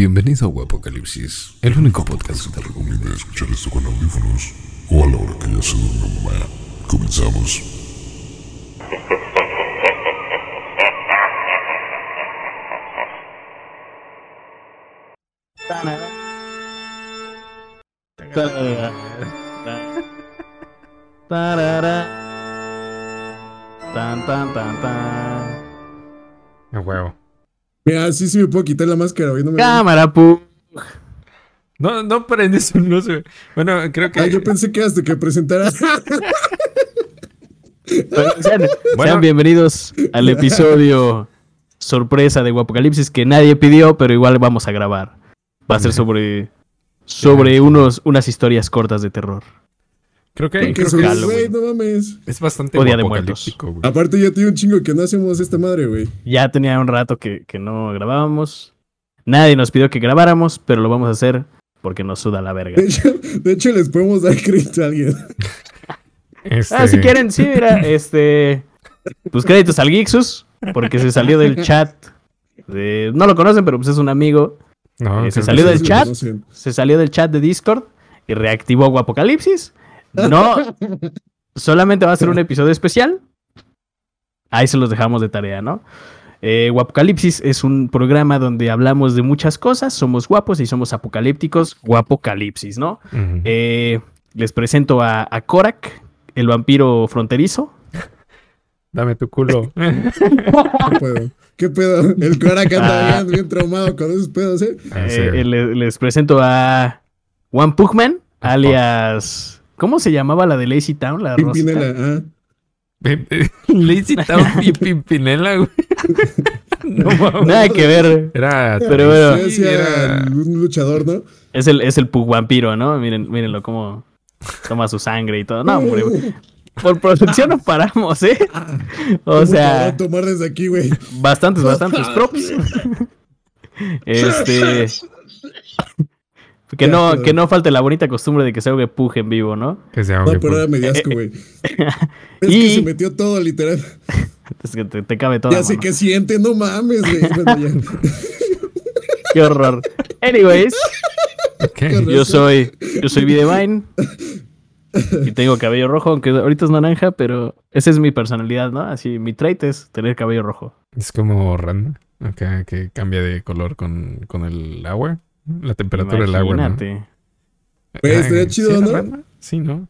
Bienvenido a Guapocalipsis, el único podcast que te recomienda escuchar esto con audífonos o a la hora que ya se durmió mamá. Comenzamos. Tarara. Tan, tan, tan, tan. A huevo. Mira, sí, sí me puedo quitar la máscara, güey. No me Cámara, pu. No, no prendes un no sé. Bueno, creo que. Ah, yo pensé que hasta que presentara. Sean, Bueno. sean bienvenidos al episodio sorpresa de Guapocalipsis que nadie pidió, pero igual vamos a grabar. Va a ser sobre sobre unos unas historias cortas de terror. Creo que, Que creo que no mames. es bastante O Día de güey. Aparte, ya tiene un chingo que no hacemos esta madre, güey. Ya tenía un rato que, que no grabábamos. Nadie nos pidió que grabáramos, pero lo vamos a hacer porque nos suda la verga. De hecho, de hecho, les podemos dar crédito a alguien. Este, Ah, si quieren, sí, mira, este. Pues créditos al Gixus, porque se salió del chat. de- no lo conocen, pero pues es un amigo. No, Eh, se salió del chat. Se salió del chat de Discord y reactivó Guapocalipsis. No, solamente va a ser un episodio especial. Ahí se los dejamos de tarea, ¿no? Eh, Guapocalipsis es un programa donde hablamos de muchas cosas, somos guapos y somos apocalípticos. Guapocalipsis, ¿no? Eh, les presento a, a Korak, el vampiro fronterizo. Dame tu culo. ¿Qué pedo? ¿Qué pedo? El Korak anda Ah. bien, bien traumado con esos pedos, ¿eh? Ah. Eh, le- les presento a Juan Pugman, alias. ¿Cómo se llamaba la de Lazy Town? La rosita? Pimpinela, ah. Lazy Town y Pimpinela, güey. No. Nada que ver. Era. Pero bueno. Sí, era- un luchador, ¿no? Es el, es el Pug vampiro, ¿no? Miren, mírenlo cómo toma su sangre y todo. No, hombre. Por producción no paramos, ¿eh? O ¿Cómo sea, tomar desde aquí, güey. bastantes, bastantes props. Este. Que no, que no falte la bonita costumbre de que se ahogue Pug en vivo, ¿no? Que se No, ahogue, pero pues. ahora me dio asco, güey. Es Y- que se metió todo, literal. Es que te, te cabe todo. Ya sé que siente, no mames, güey. Qué horror. Anyways, yo soy, yo soy Videvine. Y tengo cabello rojo, aunque ahorita es naranja, pero esa es mi personalidad, ¿no? Así, mi trait es tener cabello rojo. Es como random. Acá que cambia de color con, con el agua. La temperatura del agua. ¿no? Imagínate. Güey, estaría chido, ¿sí era ¿no? Sí, ¿no?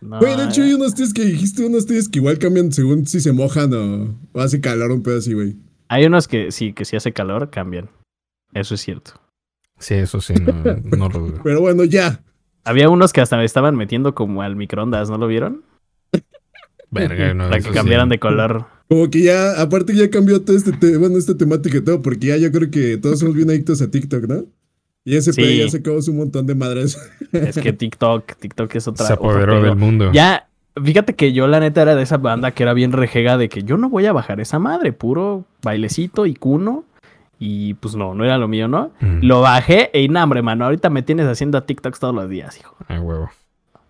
No, Güey, de hecho hay unos tíos que dijiste, unos tíos que igual cambian según si se mojan o, o hace calor un pedo así, güey. hay unos que sí, que si hace calor, cambian. Eso es cierto. Sí, eso sí, no, no lo dudo. Pero bueno, ya. Había unos que hasta me estaban metiendo como al microondas, ¿no lo vieron? Verga, no. Para que cambiaran sí. de color. Como que ya, aparte ya cambió todo este, te- bueno, esta temática y todo, porque ya yo creo que todos somos bien adictos a TikTok, ¿no? Y ese Sí. pedo ya sacamos un montón de madres. Es que TikTok, TikTok es otra. Se otro apoderó del mundo. Ya, fíjate que yo la neta era de esa banda que era bien rejega de que yo no voy a bajar esa madre, puro bailecito y cuno. Y pues no, no era lo mío, ¿no? Mm. Lo bajé e inhambre, mano. Ahorita me tienes haciendo TikToks todos los días, hijo. Ah, huevo.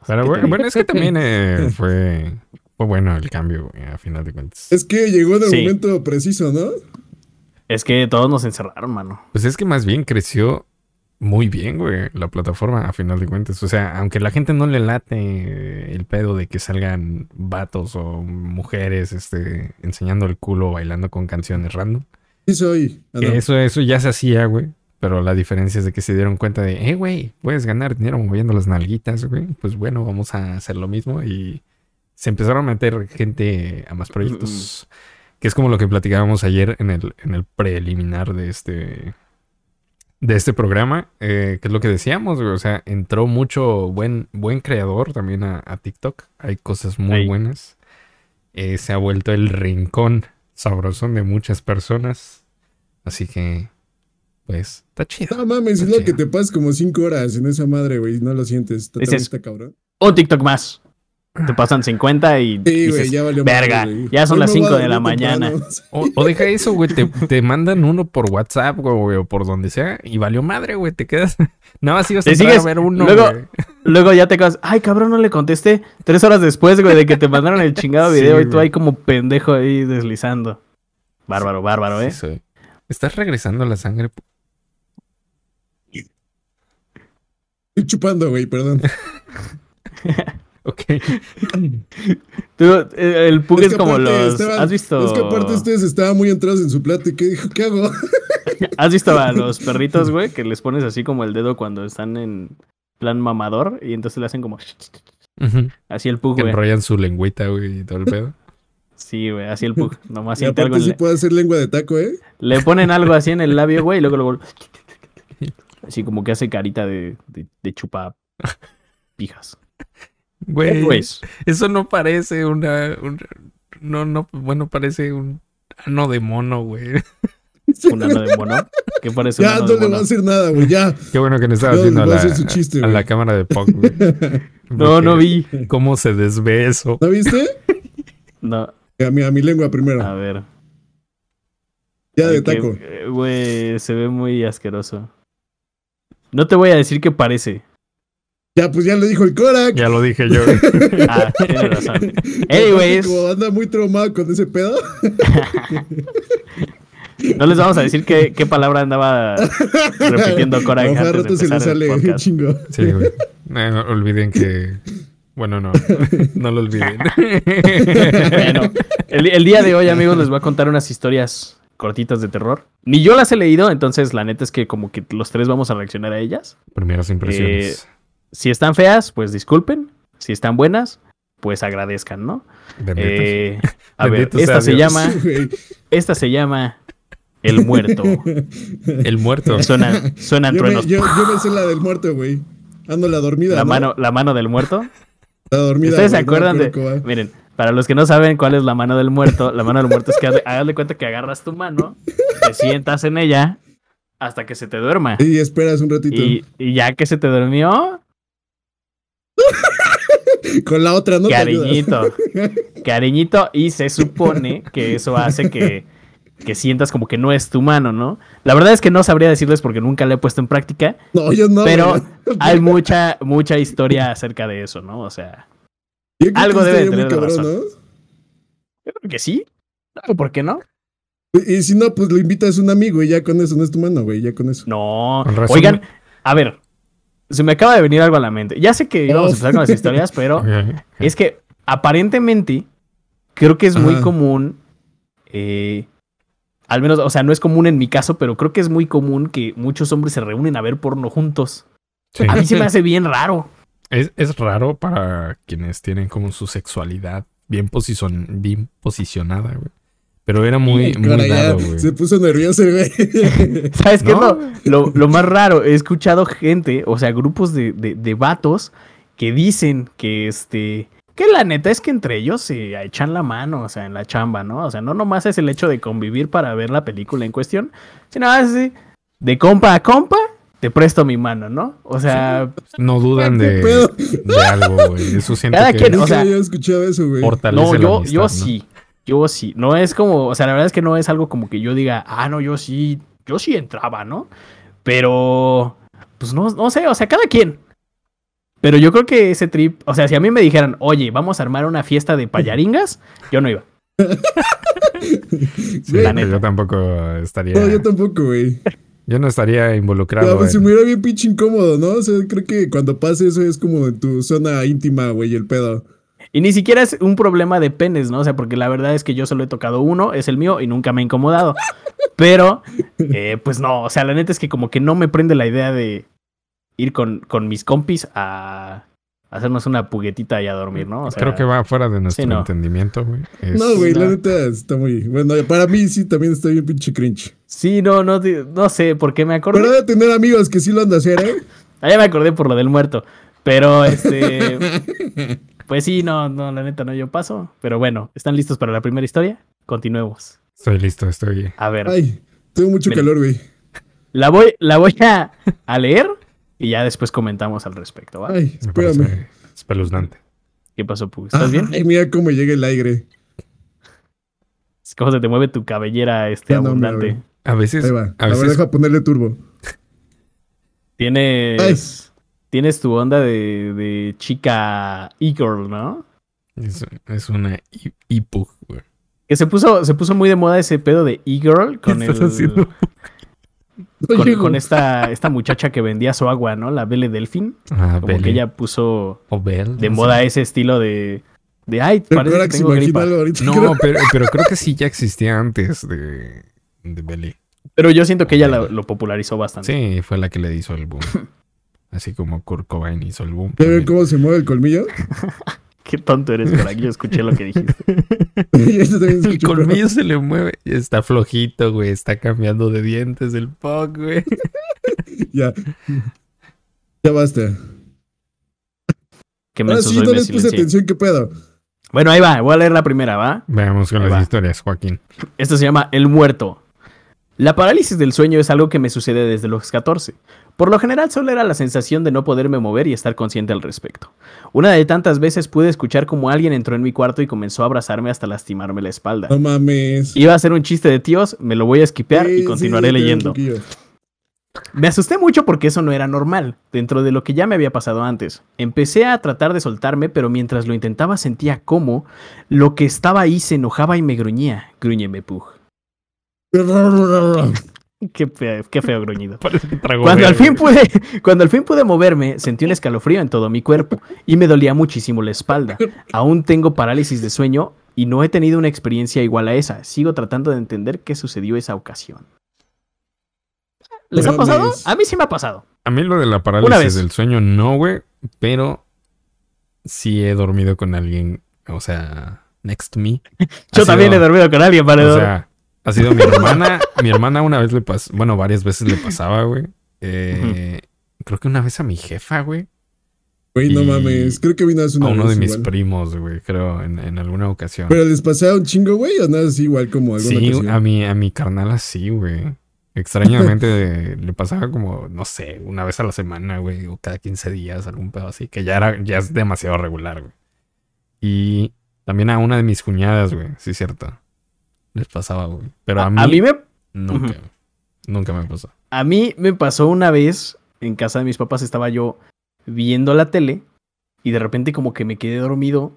Pero ¿qué bueno, bueno, es que también eh, fue, fue bueno el cambio, güey, a final de cuentas. es que llegó en el Sí. momento preciso, ¿no? Es que todos nos encerraron, mano. Pues es que más bien creció muy bien, güey, la plataforma, a final de cuentas. O sea, aunque la gente no le late el pedo de que salgan vatos o mujeres este, enseñando el culo bailando con canciones random. Sí soy. Ah, no. eso, eso ya se hacía, güey. Pero la diferencia es de que se dieron cuenta de, eh, güey, puedes ganar dinero moviendo las nalguitas, güey. Pues bueno, vamos a hacer lo mismo. Y se empezaron a meter gente a más proyectos. Que es como lo que platicábamos ayer en el, en el preliminar de este, de este programa. eh, que es lo que decíamos, güey. O sea, entró mucho buen, buen creador también a, a TikTok. Hay cosas muy buenas. Eh, se ha vuelto el rincón sabrosón de muchas personas. Así que, pues, está chido. No mames, es lo que te pasas como cinco horas en esa madre, güey. No lo sientes. Está, Dices- está cabrón. Un TikTok más. Te pasan 50 y Sí, dices, güey, ya valió verga, ya son Hoy las me voy a 5 de la mañana. O, o deja eso, güey. Te, te mandan uno por WhatsApp, güey, o por donde sea. Y valió madre, güey. Te quedas. Nada más ibas a sigues- a ver uno, luego- güey. Luego ya te quedas, ay cabrón, no le contesté. Tres horas después, güey, de que te mandaron el chingado Sí, video y tú ahí como pendejo ahí deslizando. Bárbaro, bárbaro, ¿eh? Sí, soy. ¿Estás regresando la sangre? Estoy chupando, güey, perdón. Ok. Tú, el Pug es, que como aparte los. ¿Has visto? Es que aparte ustedes estaban muy entrados en su plática y dijo, ¿qué hago? ¿Has visto a los perritos, güey? Que les pones así como el dedo cuando están en plan mamador y entonces le hacen como. Así el Pug, Que güey. enrollan su lengüita, güey, y todo el pedo. Sí, güey, así el Pug. Nomás Y siente algo aparte en sí le- puede hacer lengua de taco, ¿eh? Le ponen algo así en el labio, güey, y luego luego. Así como que hace carita de, de, de chupa pijas. Güey, eso no parece una, un- no, no, bueno, parece un ano de mono, güey. un ano de mono. ¿Qué parece un Ya ano no de le va mono? a hacer nada, güey, ya. Qué bueno que no estaba No, viendo a la, hacer su chiste, a güey. la cámara de Pog, güey. No, no vi. ¿Cómo se desve eso? ¿No viste? No, A mi, a mi lengua primero. a ver. ya de taco. eh, Güey, se ve muy asqueroso. No te voy a decir qué parece. Ya, pues ya le dijo el Korak. Ya lo dije yo. Ah, tienes razón. Anyways, Como anda muy traumado con ese pedo. no les vamos a decir qué, qué palabra andaba repitiendo Ojalá antes de rato se le sale chingo. Sí, güey. No, no olviden que. Bueno, no. No lo olviden. Bueno, el, el día de hoy, amigos, les voy a contar unas historias cortitas de terror. Ni yo las he leído, entonces la neta es que como que los tres vamos a reaccionar a ellas. Primeras impresiones. Si están feas, pues disculpen. Si están buenas, pues agradezcan, ¿no? Eh, a ver, Bendito esta se llama, esta se llama El Muerto. El muerto. Suenan, suenan Yo me, truenos. yo, yo me sé la del muerto, güey. Ando la dormida. La ¿no? mano, la mano del muerto. La dormida. ¿Ustedes se no me acuerdan de.? Miren, para los que no saben cuál es la mano del muerto, la mano del muerto es que de cuenta que agarras tu mano, te sientas en ella hasta que se te duerma. Y esperas un ratito. Y, y ya que se te durmió, Con la otra, ¿no? te cariñito. Cariñito, y se supone que eso hace que, que sientas como que no es tu mano, ¿no? La verdad es que no sabría decirles porque nunca la he puesto en práctica, No, yo no. pero hay mucha, mucha historia acerca de eso, ¿no? O sea, algo debe muy tener cabrón, razón. yo creo que sí. No, ¿Por qué no? ¿no? Y si no, pues lo invitas a un amigo y ya con eso no es tu mano, güey. Ya con eso. No. Oigan, a ver, se me acaba de venir algo a la mente. Ya sé que íbamos a empezar con las historias, pero es que aparentemente creo que es muy Ajá. común. eh, al menos, o sea, no es común en mi caso, pero creo que es muy común que muchos hombres se reúnen a ver porno juntos. Sí. A mí se me hace bien raro. Es, es raro para quienes tienen como su sexualidad bien, posicion- bien posicionada, güey. Pero era muy, muy Cara, ya dado, güey. se puso nervioso, güey. ¿Sabes qué es No. lo, lo- más raro? He escuchado gente, o sea, grupos de, de, de vatos que dicen que este. Que la neta es que entre ellos se echan la mano, o sea, en la chamba, ¿no? O sea, no nomás es el hecho de convivir para ver la película en cuestión, sino así, de compa a compa, te presto mi mano, ¿no? O sea, No dudan ¿Qué de, de algo, güey. Eso siento Cada que quien, o sea, había escuchado eso, güey. fortalece no, yo, amistad, yo ¿no? sí, yo sí. No es como, o sea, la verdad es que no es algo como que yo diga, ah, no, yo sí, yo sí entraba, ¿no? Pero, pues no, no sé, o sea, cada quien. Pero yo creo que ese trip, o sea, si a mí me dijeran, oye, vamos a armar una fiesta de payaringas, yo no iba. Sí, La pero neta. yo tampoco estaría. No, yo tampoco, güey. yo no estaría No, involucrado. pues se en- me hubiera bien pinche incómodo, ¿no? O sea, creo que cuando pase eso es como en tu zona íntima, güey, el pedo. Y ni siquiera es un problema de penes, ¿no? O sea, porque la verdad es que yo solo he tocado uno, es el mío, y nunca me ha incomodado. Pero, eh, pues no, o sea, la neta es que como que no me prende la idea de ir con, con mis compis a hacernos una puguetita y a dormir, ¿no? O sea, Creo que va fuera de nuestro sí, no. entendimiento, güey. Es- No, güey, la no. neta está muy. Bueno, para mí sí también está bien pinche cringe. Sí, no, no, no sé, porque me acordé. Pero de tener amigos que sí lo han de hacer, ¿eh? Ah, ya me acordé por lo del muerto. Pero, este. pues sí, no, no, la neta no, yo paso. Pero bueno, ¿están listos para la primera historia? Continuemos. Estoy listo, estoy. A ver. Ay, tengo mucho Mira. calor, güey. La voy, la voy a, a leer y ya después comentamos al respecto, ¿va? Ay, Me espérame. espeluznante. ¿Qué pasó, Pug? ¿Estás bien? Ay, mira cómo llega el aire. ¿Cómo se te mueve tu cabellera este no, mira, abundante? A veces. Ahí va. A A ver, veces deja ponerle turbo. Tienes. Tienes tu onda de, de chica e-girl, ¿no? es, es una hipo, güey. Que se puso, se puso muy de moda ese pedo de e-girl con ¿Qué el. haciendo? con, esta, esta muchacha que vendía su agua, ¿no? La Belle Delfín. Ah, Como Belle. que ella puso O Belle, de no moda sé. ese estilo de, de ay, Pero parece que tengo gripa. ahorita. No, creo- pero, pero creo que sí ya existía antes de, de Belly. Pero yo siento que ella la- lo popularizó bastante. Sí, fue la que le hizo el boom. Así como Kurt Cobain hizo el boom. ¿Ya ven cómo se mueve el colmillo? Qué tonto eres, por aquí yo escuché lo que dijiste. El escucho, colmillo se le mueve. Está flojito, güey. Está cambiando de dientes el pug, güey. Ya. Ya basta. Que Ahora menso sí, no les puse atención, ¿qué pedo? Bueno, ahí va, voy a leer la primera, ¿va? Veamos con Ahí las va. historias, Joaquín. Esto se llama El Muerto. La parálisis del sueño es algo que me sucede desde los 14. Por lo general solo era la sensación de no poderme mover y estar consciente al respecto. Una de tantas veces pude escuchar como alguien entró en mi cuarto y comenzó a abrazarme hasta lastimarme la espalda. No mames. Iba a ser un chiste de tíos, me lo voy a esquipear Sí, y continuaré sí, leyendo. Me asusté mucho porque eso no era normal, dentro de lo que ya me había pasado antes. Empecé a tratar de soltarme, pero mientras lo intentaba sentía como lo que estaba ahí se enojaba y me gruñía. Gruñeme, Pug. Qué feo, qué feo gruñido. Cuando al, fin pude, cuando al fin pude moverme, sentí un escalofrío en todo mi cuerpo y me dolía muchísimo la espalda. Aún tengo parálisis de sueño y no he tenido una experiencia igual a esa. Sigo tratando de entender qué sucedió esa ocasión. ¿Les ha pasado? mames. A mí sí me ha pasado. A mí lo de la parálisis del sueño no, güey. Pero sí he dormido con alguien, o sea, next to me. Yo Ha también sido- he dormido con alguien, O paredón. sea, ha sido mi hermana. mi hermana una vez le pasó, bueno, varias veces le pasaba, güey. Eh, Creo que una vez a mi jefa, güey. Güey, no mames. Creo que vino hace una A uno de mis igual. primos, güey, creo, en, en alguna ocasión. Pero les pasaba un chingo, güey, o nada así igual como alguna sí, ocasión? a mi, a mi carnal así, güey. Extrañamente le pasaba como, no sé, una vez a la semana, güey, o cada 15 días, algún pedo así, que ya era, ya es demasiado regular, güey. Y también a una de mis cuñadas, güey, sí cierto. Les pasaba, güey. Pero a, a, mí, a mí me, nunca, nunca me pasó. a mí me pasó una vez en casa de mis papás, estaba yo viendo la tele y de repente como que me quedé dormido,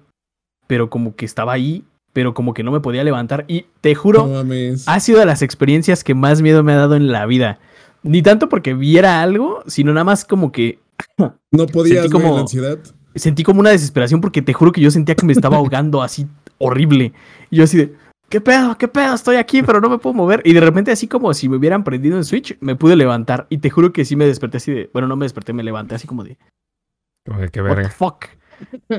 pero como que estaba ahí, pero como que no me podía levantar y te juro, No mames. ha sido de las experiencias que más miedo me ha dado en la vida. Ni tanto porque viera algo, sino nada más como que no sentí güey, como- la ansiedad. sentí como una desesperación porque te juro que yo sentía que me estaba ahogando así horrible. Y yo así de, ¿qué pedo? ¿Qué pedo? Estoy aquí, pero no me puedo mover. Y de repente así como si me hubieran prendido un switch, me pude levantar. Y te juro que sí me desperté así de, bueno, no me desperté, me levanté así como de, Como de qué what the verga. fuck.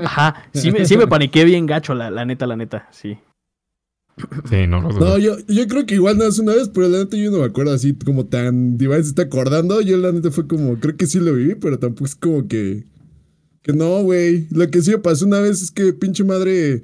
Ajá, sí me, sí me paniqué bien gacho, la, la neta, la neta, sí. Sí, no lo dudo. No, yo, yo creo que igual nada más una vez, pero la neta yo no me acuerdo así como tan Divine se está acordando. Yo la neta fue como, creo que sí lo viví, pero tampoco es como que. Que no, güey. Lo que sí me pasó una vez es que pinche madre.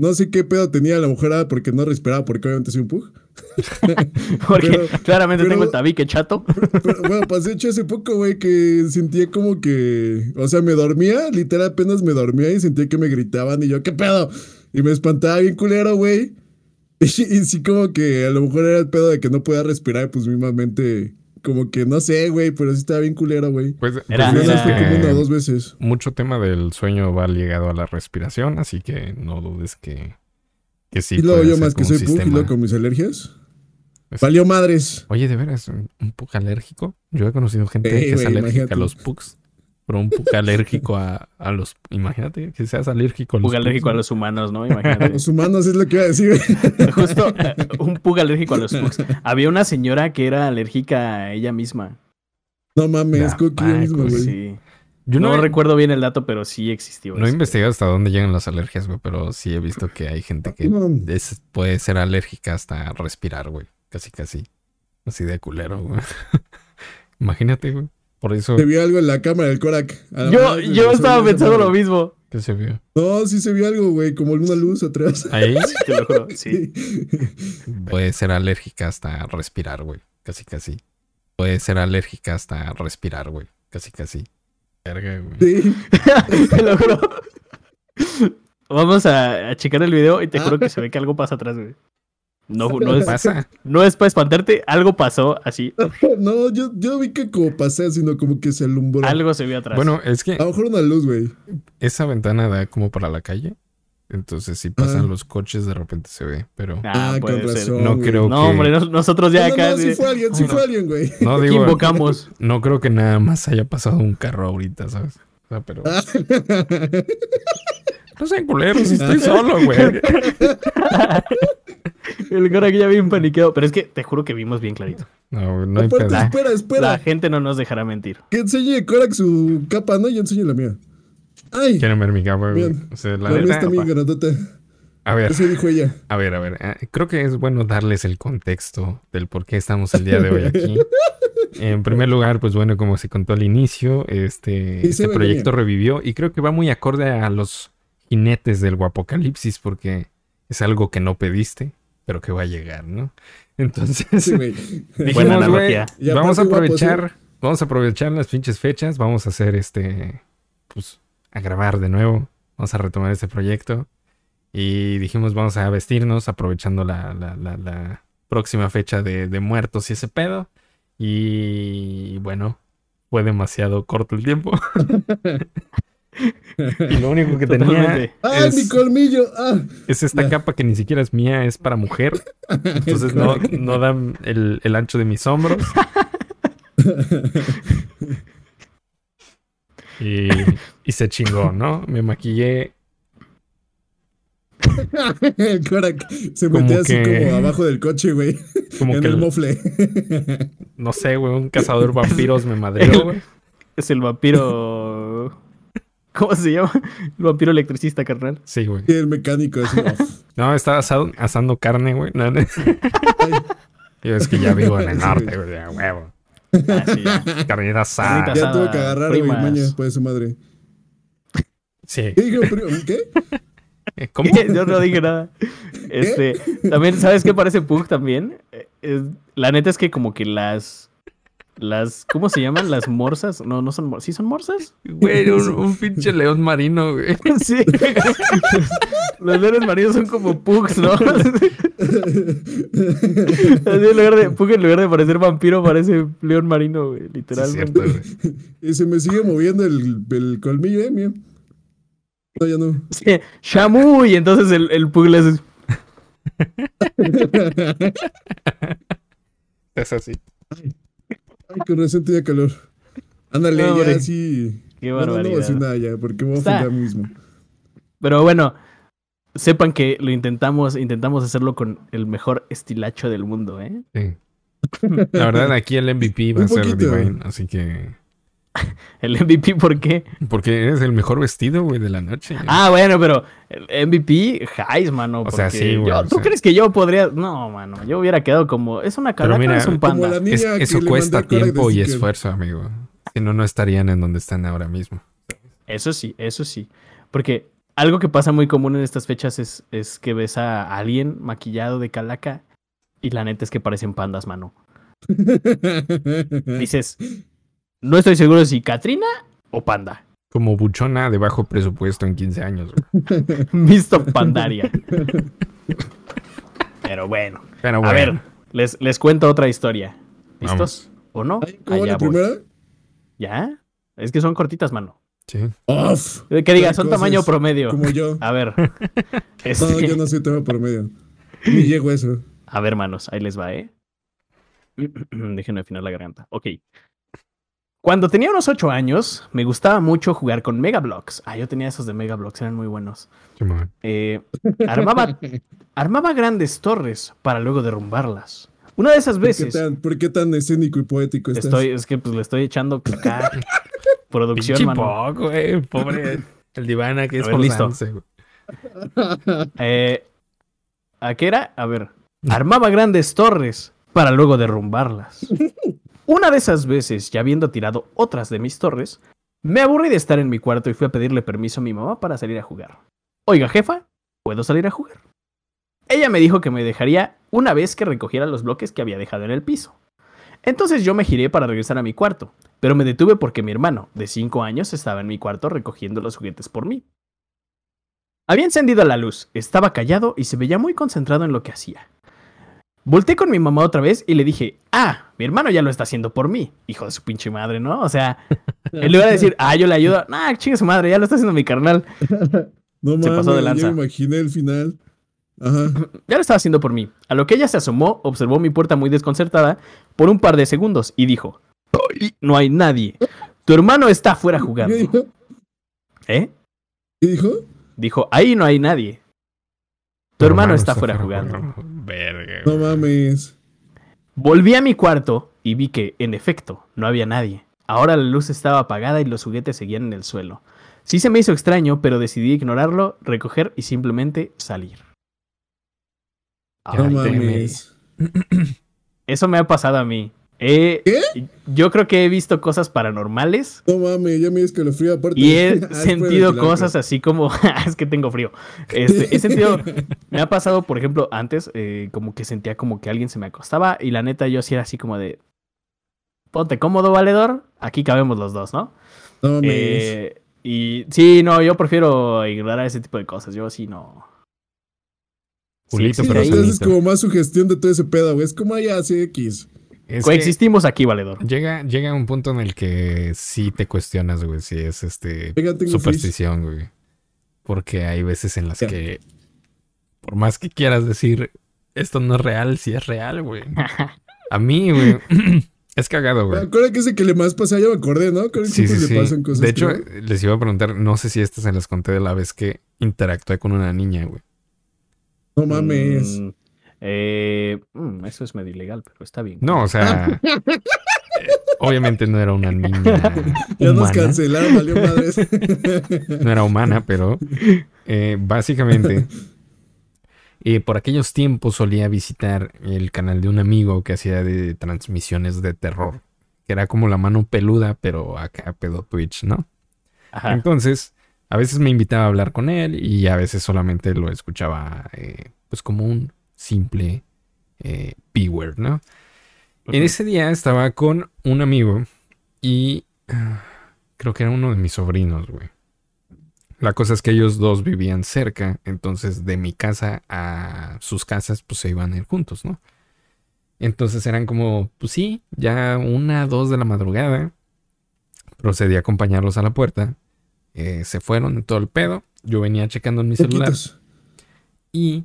No sé qué pedo tenía la mujer ah, porque no respiraba, porque obviamente soy un pug. Porque Pero- claramente pero- tengo el tabique chato. Pero, bueno, pasé hecho hace poco, güey, que sentía como que. O sea, me dormía, literal apenas me dormía y sentía que me gritaban y yo, ¿qué pedo? Y me espantaba bien culero, güey. Y, y sí, como que a lo mejor era el pedo de que no podía respirar, pues mismamente. Como que no sé, güey, pero sí estaba bien culero, güey. Pues, pues Era- como una o que dos veces. mucho tema del sueño va ligado a la respiración, así que no dudes que, que sí. y luego yo más que soy un pug y luego con mis alergias. Es- Valió madres. Oye, ¿de veras un, un pug alérgico? Yo he conocido gente que es alérgica imagínate. a los pugs. Pero un pug alérgico a, a los... Imagínate que seas alérgico a los Pug alérgico a los humanos, ¿no? Imagínate. Los humanos es lo que iba a decir, güey. Justo eh, un pug alérgico a los pugs. Había una señora que era alérgica a ella misma. No mames, Cookie mismo, güey. Sí. Yo no no, he- recuerdo bien el dato, pero sí existió. no he investigado hasta dónde llegan las alergias, güey, pero sí he visto que hay gente que es- puede ser alérgica hasta respirar, güey. Casi, casi. Así de culero, güey. Imagínate, güey. Por eso... Se vio algo en la cámara del Korak. Yo, yo estaba pensando lo mismo. ¿Qué se vio? No, sí se vio algo, güey, como una luz atrás. Ahí Te lo juro. Sí. puede ser alérgica hasta respirar, güey. Casi, casi. Puede ser alérgica hasta respirar, güey. Casi, casi. Verga, güey. Sí. Te lo juro. Vamos a, a checar el video y te Ah. juro que se ve que algo pasa atrás, güey. No, no, es, Pasa. no es para espantarte, algo pasó así. No, yo, yo vi que como pasé, sino como que se alumbró. Algo se vio atrás. Bueno, es que A lo mejor una luz, güey. esa ventana da como para la calle. Entonces, si pasan Ah. los coches, de repente se ve. Pero Ah, Ah, con puede ser. razón. no güey. creo No, que. hombre, nos- nosotros ya No, no, acá. no, sí de- fue alguien, no. fue alguien, güey. No ¿Qué digo, invocamos? no creo que nada más haya pasado un carro ahorita, ¿sabes? O sea, pero. Ah. No sean culeros, estoy solo, güey. El cara que ya bien paniqueado. Pero es que te juro que vimos bien clarito. No, no Aparte, pedo. espera, La espera. gente no nos dejará mentir. Que enseñe Korak su capa, ¿no? Yo enseño la mía. Ay, Quieren ver mi capa, güey. Bien. O sea, la la mía neta, está bien grandota. A ver, Eso dijo ella. a ver, a ver. eh, Creo que es bueno darles el contexto del por qué estamos el día de hoy aquí. En primer lugar, pues bueno, como se contó al inicio, este, este proyecto bien. revivió y creo que va muy acorde a los jinetes del Guapocalipsis porque es algo que no pediste, pero que va a llegar, ¿no? Entonces, Sí, güey. dijimos, Buena analogía. Vamos a aprovechar, vamos a aprovechar las pinches fechas, vamos a hacer este, pues, a grabar de nuevo, vamos a retomar este proyecto y dijimos vamos a vestirnos aprovechando la, la, la, la próxima fecha de, de muertos y ese pedo y bueno, fue demasiado corto el tiempo. y lo único que tenía Totalmente. ¡Ay, es, mi colmillo! ¡Ah! es esta Ya. capa que ni siquiera es mía, es para mujer. Entonces no, no dan el, el ancho de mis hombros. Y, y se chingó, ¿no? Me maquillé. El Korak se Como metió así que- como abajo del coche, güey. Como en que, el el- mofle. no sé, güey, un cazador vampiros me madreó, güey. Es el vampiro. ¿Cómo se llama? El vampiro electricista, carnal. Sí, güey. Y el mecánico uf. No, estaba asado- asando carne, güey. No, no. Ay, Yo es que ya vivo en el norte, güey, a huevo. Ah, sí, ya. Carnita asada. Ya Asada, tuvo que agarrar, güey, primas. maña, pues su madre. Sí. ¿Qué primo? ¿Qué? Eh, ¿Cómo? Yo no dije nada. Este, también, ¿sabes qué parece Pug también? Eh, es- la neta es que como que las. Las. ¿Cómo se llaman? Las morsas. No, no son morsas. ¿Sí son morsas? Güey, un, un pinche león marino, güey. Sí. Los leones marinos son como pugs, ¿no? Así en lugar de, Pug en lugar de parecer vampiro parece león marino, güey, Sí, es literalmente. cierto, güey. Y se me sigue moviendo el, el colmillo, eh, mío. No, ya no. Sí, Shamu, y entonces el, el Pug le hace... Es así. Ay, con razón tenía calor. Ándale, No, ya hombre. así. Qué No, no, no voy a decir barbaridad. nada ya, porque voy a Está- ofender mismo. Pero bueno, sepan que lo intentamos, intentamos hacerlo con el mejor estilacho del mundo, ¿eh? Sí. La verdad, aquí el MVP va a ser. Divine, así que. El MVP, ¿por qué? Porque eres el mejor vestido, güey, de la noche. Ah, bueno, pero el MVP, Jais, mano. O sea, sí, güey, yo- o ¿Tú sea. crees que yo podría.? No, mano, yo hubiera quedado como. ¿Es una calaca o mira, es un Como la panda? niña Es- que eso le cuesta tiempo y esfuerzo, amigo. Si no, no estarían en donde están ahora mismo. Eso sí, eso sí. Porque algo que pasa muy común en estas fechas es, es que ves a alguien maquillado de calaca y la neta es que parecen pandas, mano. Dices, no estoy seguro si Katrina o panda. Como buchona de bajo presupuesto en 15 años. Visto pandaria. Pero bueno. Pero A ver, les, les cuento otra historia. ¿Listos? ¿O no? ¿Cómo Allá la voy. primera? ¿Ya? Es que son cortitas, mano. sí. Off. Que diga, son Cosas tamaño promedio. Como yo. A ver. No, Este, yo no soy tema por medio. Ni llego a eso. A ver, manos, ahí les va, ¿eh? Déjenme afinar la garganta. Ok. Cuando tenía unos 8 años, me gustaba mucho jugar con Mega Bloks. Ah, yo tenía esos de Mega Bloks, eran muy buenos. Eh, armaba, armaba grandes torres para luego derrumbarlas. Una de esas ¿Por qué, veces. tan, por qué tan escénico y poético estás? Estoy, es que pues le estoy echando acá producción, Pinche mano. poco, güey. Pobre. El divana que es ver, listo. forzándose, güey. Eh, ¿A qué era? A ver. Armaba grandes torres para luego derrumbarlas. Una de esas veces, ya habiendo tirado otras de mis torres, me aburrí de estar en mi cuarto y fui a pedirle permiso a mi mamá para salir a jugar. Oiga, jefa, ¿puedo salir a jugar? Ella me dijo que me dejaría una vez que recogiera los bloques que había dejado en el piso. Entonces yo me giré para regresar a mi cuarto, pero me detuve porque mi hermano, de 5 años, estaba en mi cuarto recogiendo los juguetes por mí. Había encendido la luz, estaba callado y se veía muy concentrado en lo que hacía. Volté con mi mamá otra vez y le dije, ah, mi hermano ya lo está haciendo por mí. Hijo de su pinche madre, ¿no? O sea, en lugar de decir, ah, yo le ayudo, nah, chingue su madre, ya lo está haciendo mi carnal. No Se mames, pasó de lanza. me imaginé el final. Ajá. Ya lo estaba haciendo por mí. A lo que ella se asomó, observó mi puerta muy desconcertada por un par de segundos y dijo: "Ay, No hay nadie. Tu hermano está afuera ¿Qué jugando. dijo? ¿Eh? ¿Qué dijo? Dijo: Ahí no hay nadie. Tu hermano está afuera jugando. Verga. No mames. Volví a mi cuarto y vi que, en efecto, no había nadie. Ahora la luz estaba apagada y los juguetes seguían en el suelo. Sí se me hizo extraño, pero decidí ignorarlo, recoger y simplemente salir. No mames. Eso me ha pasado a mí. Eh, ¿Qué? Yo creo que he visto cosas paranormales No mames, ya me escalofrío aparte. y he Ah, es por sentido cosas así como, es que tengo frío. Este, he sentido, me ha pasado, por ejemplo, antes, eh, como que sentía como que alguien se me acostaba y la neta yo sí era así como de, ponte cómodo, valedor, aquí cabemos los dos, ¿no? No mames. Eh, y sí, no, yo prefiero ignorar ese tipo de cosas, yo sí no. Sí Julito, existe pero. Entonces es como más sugestión de todo ese pedo, güey. Es como allá así X. Es que Coexistimos aquí, valedor. llega, llega un punto en el que sí te cuestionas, güey, si es este Venga, tengo superstición, güey. Porque hay veces en las que, por más que quieras decir, esto no es real, sí es real, güey. A mí, güey, es cagado, güey. acuerdo que ese que le más pasa, ya me acordé, ¿no? Que Sí, sí. le pasan cosas. De hecho, les iba a preguntar, no sé si estas se las conté de la vez que interactué con una niña, güey. no mames. Mm, eh, mm, eso es medio ilegal, pero está bien. No, o sea, obviamente no era una niña ya nos humana. cancelaron, valió madres. no era humana, pero eh, básicamente eh, por aquellos tiempos solía visitar el canal de un amigo que hacía de transmisiones de terror, que era como la mano peluda, pero acá pedo Twitch, ¿no? Ajá. Entonces, a veces me invitaba a hablar con él y a veces solamente lo escuchaba eh, pues como un simple eh, ¿no? En ese día estaba con un amigo y ah, creo que era uno de mis sobrinos, güey. La cosa es que ellos dos vivían cerca, entonces de mi casa a sus casas pues se iban a ir juntos, ¿no? Entonces eran como, pues sí, ya una, dos de la madrugada. Procedí a acompañarlos a la puerta. eh, se fueron en todo el pedo. Yo venía checando en mi celular. Y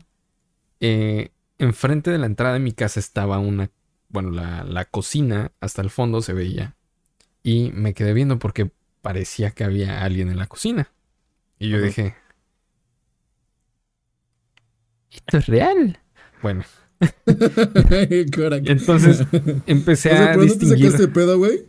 eh, enfrente de la entrada de mi casa estaba una, bueno, la, la cocina hasta el fondo se veía. Y me quedé viendo porque parecía que había alguien en la cocina. Y yo Ajá. dije, ¿esto es real? Bueno, entonces empecé O sea, a ¿pero no te distinguir. sacaste pedo, güey?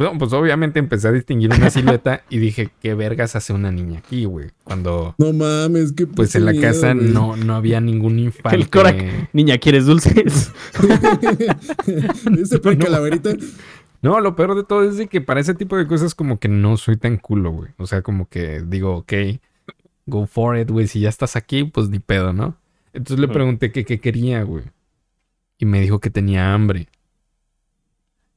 Bueno, pues obviamente empecé a distinguir una silueta y dije, ¿qué vergas hace una niña aquí, güey? Cuando, No mames, qué pues en la miedo, casa güey. no, no había ningún infante. El Korak. Niña, ¿quieres dulces? ¿Viste por No. calaverita? No, lo peor de todo es de que para ese tipo de cosas como que no soy tan culo, güey. O sea, como que digo, ok, go for it, güey. Si ya estás aquí, pues ni pedo, ¿no? Entonces le pregunté que qué quería, güey. Y me dijo que tenía hambre.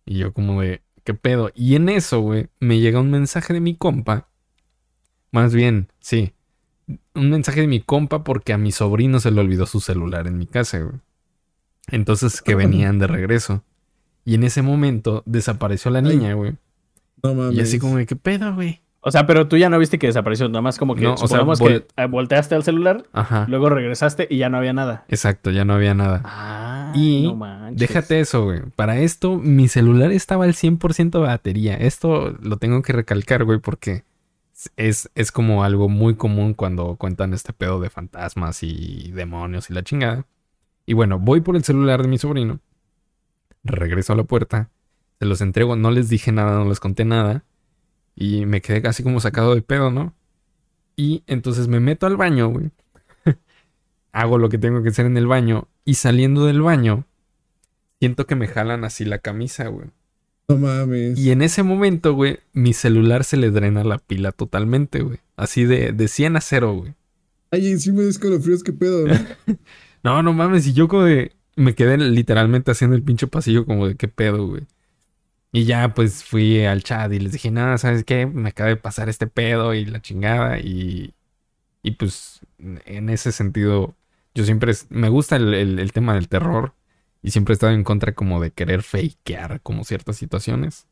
Y yo como de, ¿qué pedo? Y en eso, güey, me llega un mensaje de mi compa. Más bien, sí. Un mensaje de mi compa porque a mi sobrino se le olvidó su celular en mi casa, güey. Entonces que venían de regreso. Y en ese momento desapareció la niña, güey. No mames. Y así como de, ¿qué pedo, güey? O sea, pero tú ya no viste que desapareció, nada más como que No, o sea, vol- que eh, volteaste al celular, Ajá. luego regresaste y ya no había nada. Exacto, ya no había nada. Ah, Y no manches. Déjate eso, güey. Para esto, mi celular estaba al 100% de batería. Esto lo tengo que recalcar, güey, porque es, es como algo muy común cuando cuentan este pedo de fantasmas y demonios y la chingada. Y bueno, voy por el celular de mi sobrino. Regreso a la puerta. Se los entrego. No les dije nada, no les conté nada. Y me quedé casi como sacado de pedo, ¿no? Y entonces me meto al baño, güey. Hago lo que tengo que hacer en el baño. Y saliendo del baño, siento que me jalan así la camisa, güey. No mames. Y en ese momento, güey, mi celular se le drena la pila totalmente, güey. Así de, de 100 a 0, güey. Ay, encima de escalofríos, qué pedo, ¿no? No, no mames. Y yo como de... Me quedé literalmente haciendo el pinche pasillo como de qué pedo, güey. Y ya pues fui al chat y les dije, nada, ¿sabes qué? Me acaba de pasar este pedo y la chingada. Y, y pues en ese sentido, yo siempre me gusta el, el- el tema del terror. Y siempre he estado en contra como de querer fakear como ciertas situaciones.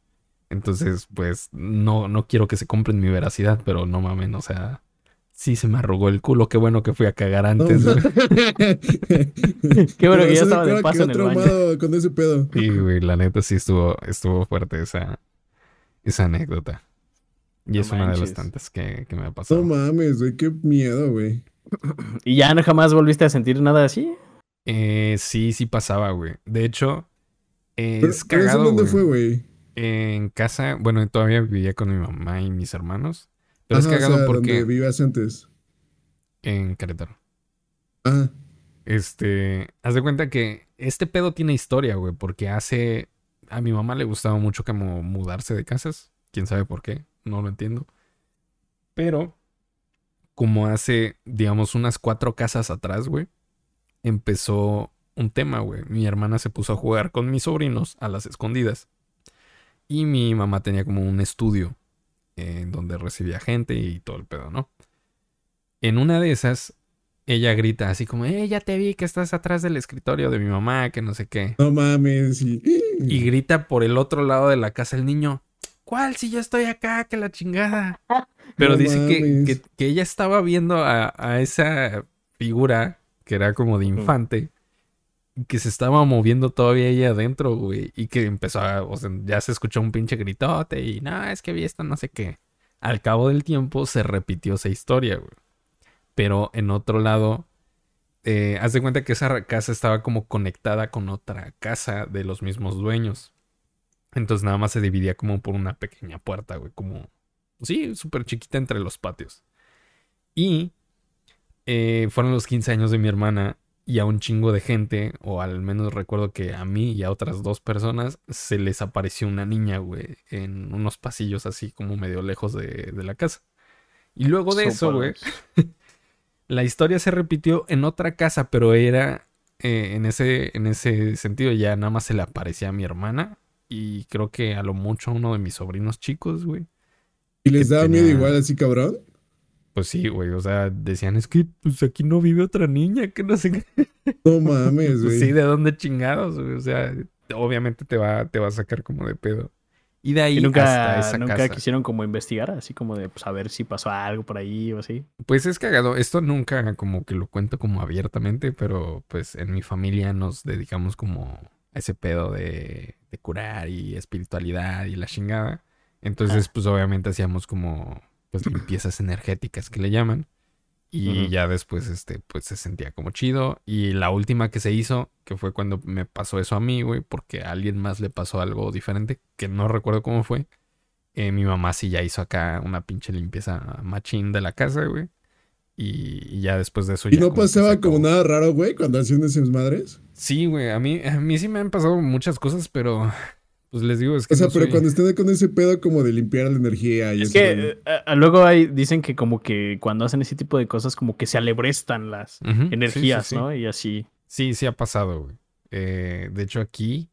Entonces, pues no, no quiero que se compren mi veracidad, pero no mamen, o sea, Sí, se me arrugó el culo. Qué bueno que fui a cagar No, antes, güey. Qué bueno que ya estaba de paso en el baño. traumado con ese pedo. Sí, güey, la neta sí estuvo, estuvo fuerte esa, esa anécdota. Y No es una de las tantas que, que me ha No pasado. mames, güey, qué miedo, güey. ¿Y ya no jamás volviste a sentir nada así? Eh, sí, sí pasaba, güey. De hecho, eh, Pero, es pero eso cagado, dónde güey. fue, güey? En casa, bueno, todavía vivía con mi mamá y mis hermanos. Pero Ajá, es o cagado sea, porque donde vivías antes. en Querétaro. Ah, Este, haz de cuenta que este pedo tiene historia, güey, porque hace a mi mamá le gustaba mucho como mudarse de casas, quién sabe por qué, no lo entiendo. Pero como hace, digamos, unas cuatro casas atrás, güey, empezó un tema, güey. Mi hermana se puso a jugar con mis sobrinos a las escondidas. Y mi mamá tenía como un estudio en donde recibía gente y todo el pedo, ¿no? En una de esas, ella grita así como, eh, ya te vi que estás atrás del escritorio de mi mamá, que no sé qué. no mames. Y, Y grita por el otro lado de la casa el niño, ¿cuál? Si yo estoy acá, que la chingada. Pero No dice que, que- que ella estaba viendo a, a esa figura que era como de infante, que se estaba moviendo todavía ella adentro, güey, y que empezó a, o sea, ya se escuchó un pinche gritote y no, es que vi esto, no sé qué. Al cabo del tiempo se repitió esa historia, güey. Pero en otro lado, eh, haz de cuenta que esa casa estaba como conectada con otra casa de los mismos dueños. Entonces nada más se dividía como por una pequeña puerta, güey, como, sí, súper chiquita entre los patios. Y eh, fueron los 15 años de mi hermana y a un chingo de gente, o al menos recuerdo que a mí y a otras dos personas, se les apareció una niña, güey, en unos pasillos así como medio lejos de, de la casa. Y luego de eso, güey, la historia se repitió en otra casa, pero era eh, en, ese, en ese sentido ya nada más se le aparecía a mi hermana y creo que a lo mucho a uno de mis sobrinos chicos, güey. ¿Y les daba miedo igual así, cabrón? Pues sí, güey, o sea, decían, es que pues aquí no vive otra niña, que no sé qué. No mames, Pues güey. sí, ¿de dónde chingados, güey? O sea, obviamente te va, te va a sacar como de pedo. Y de ahí Y hasta nunca, esa nunca casa. quisieron como investigar, así como de pues, saber si pasó algo por ahí o así. Pues es cagado. Esto nunca como que lo cuento como abiertamente, pero pues en mi familia nos dedicamos como a ese pedo de, de curar y espiritualidad y la chingada. Entonces, pues obviamente hacíamos como pues limpiezas energéticas que le llaman. Y ya después, este, pues se sentía como chido. Y la última que se hizo, que fue cuando me pasó eso a mí, güey, porque a alguien más le pasó algo diferente, que no recuerdo cómo fue. Eh, mi mamá sí ya hizo acá una pinche limpieza machín de la casa, güey. Y, y ya después de eso ¿Y ya no como pasaba como nada raro, güey, cuando hacían esas madres? Sí, güey, a mí, a mí sí me han pasado muchas cosas, pero pues les digo, es que O sea, no pero soy- cuando estén con ese pedo como de limpiar la energía y Es eso, que eh, eh, luego hay, dicen que como que cuando hacen ese tipo de cosas como que se alebrestan las Ujú, sí, sí, energías, sí. ¿no? Y así. Sí, sí ha pasado, güey. Eh, de hecho, aquí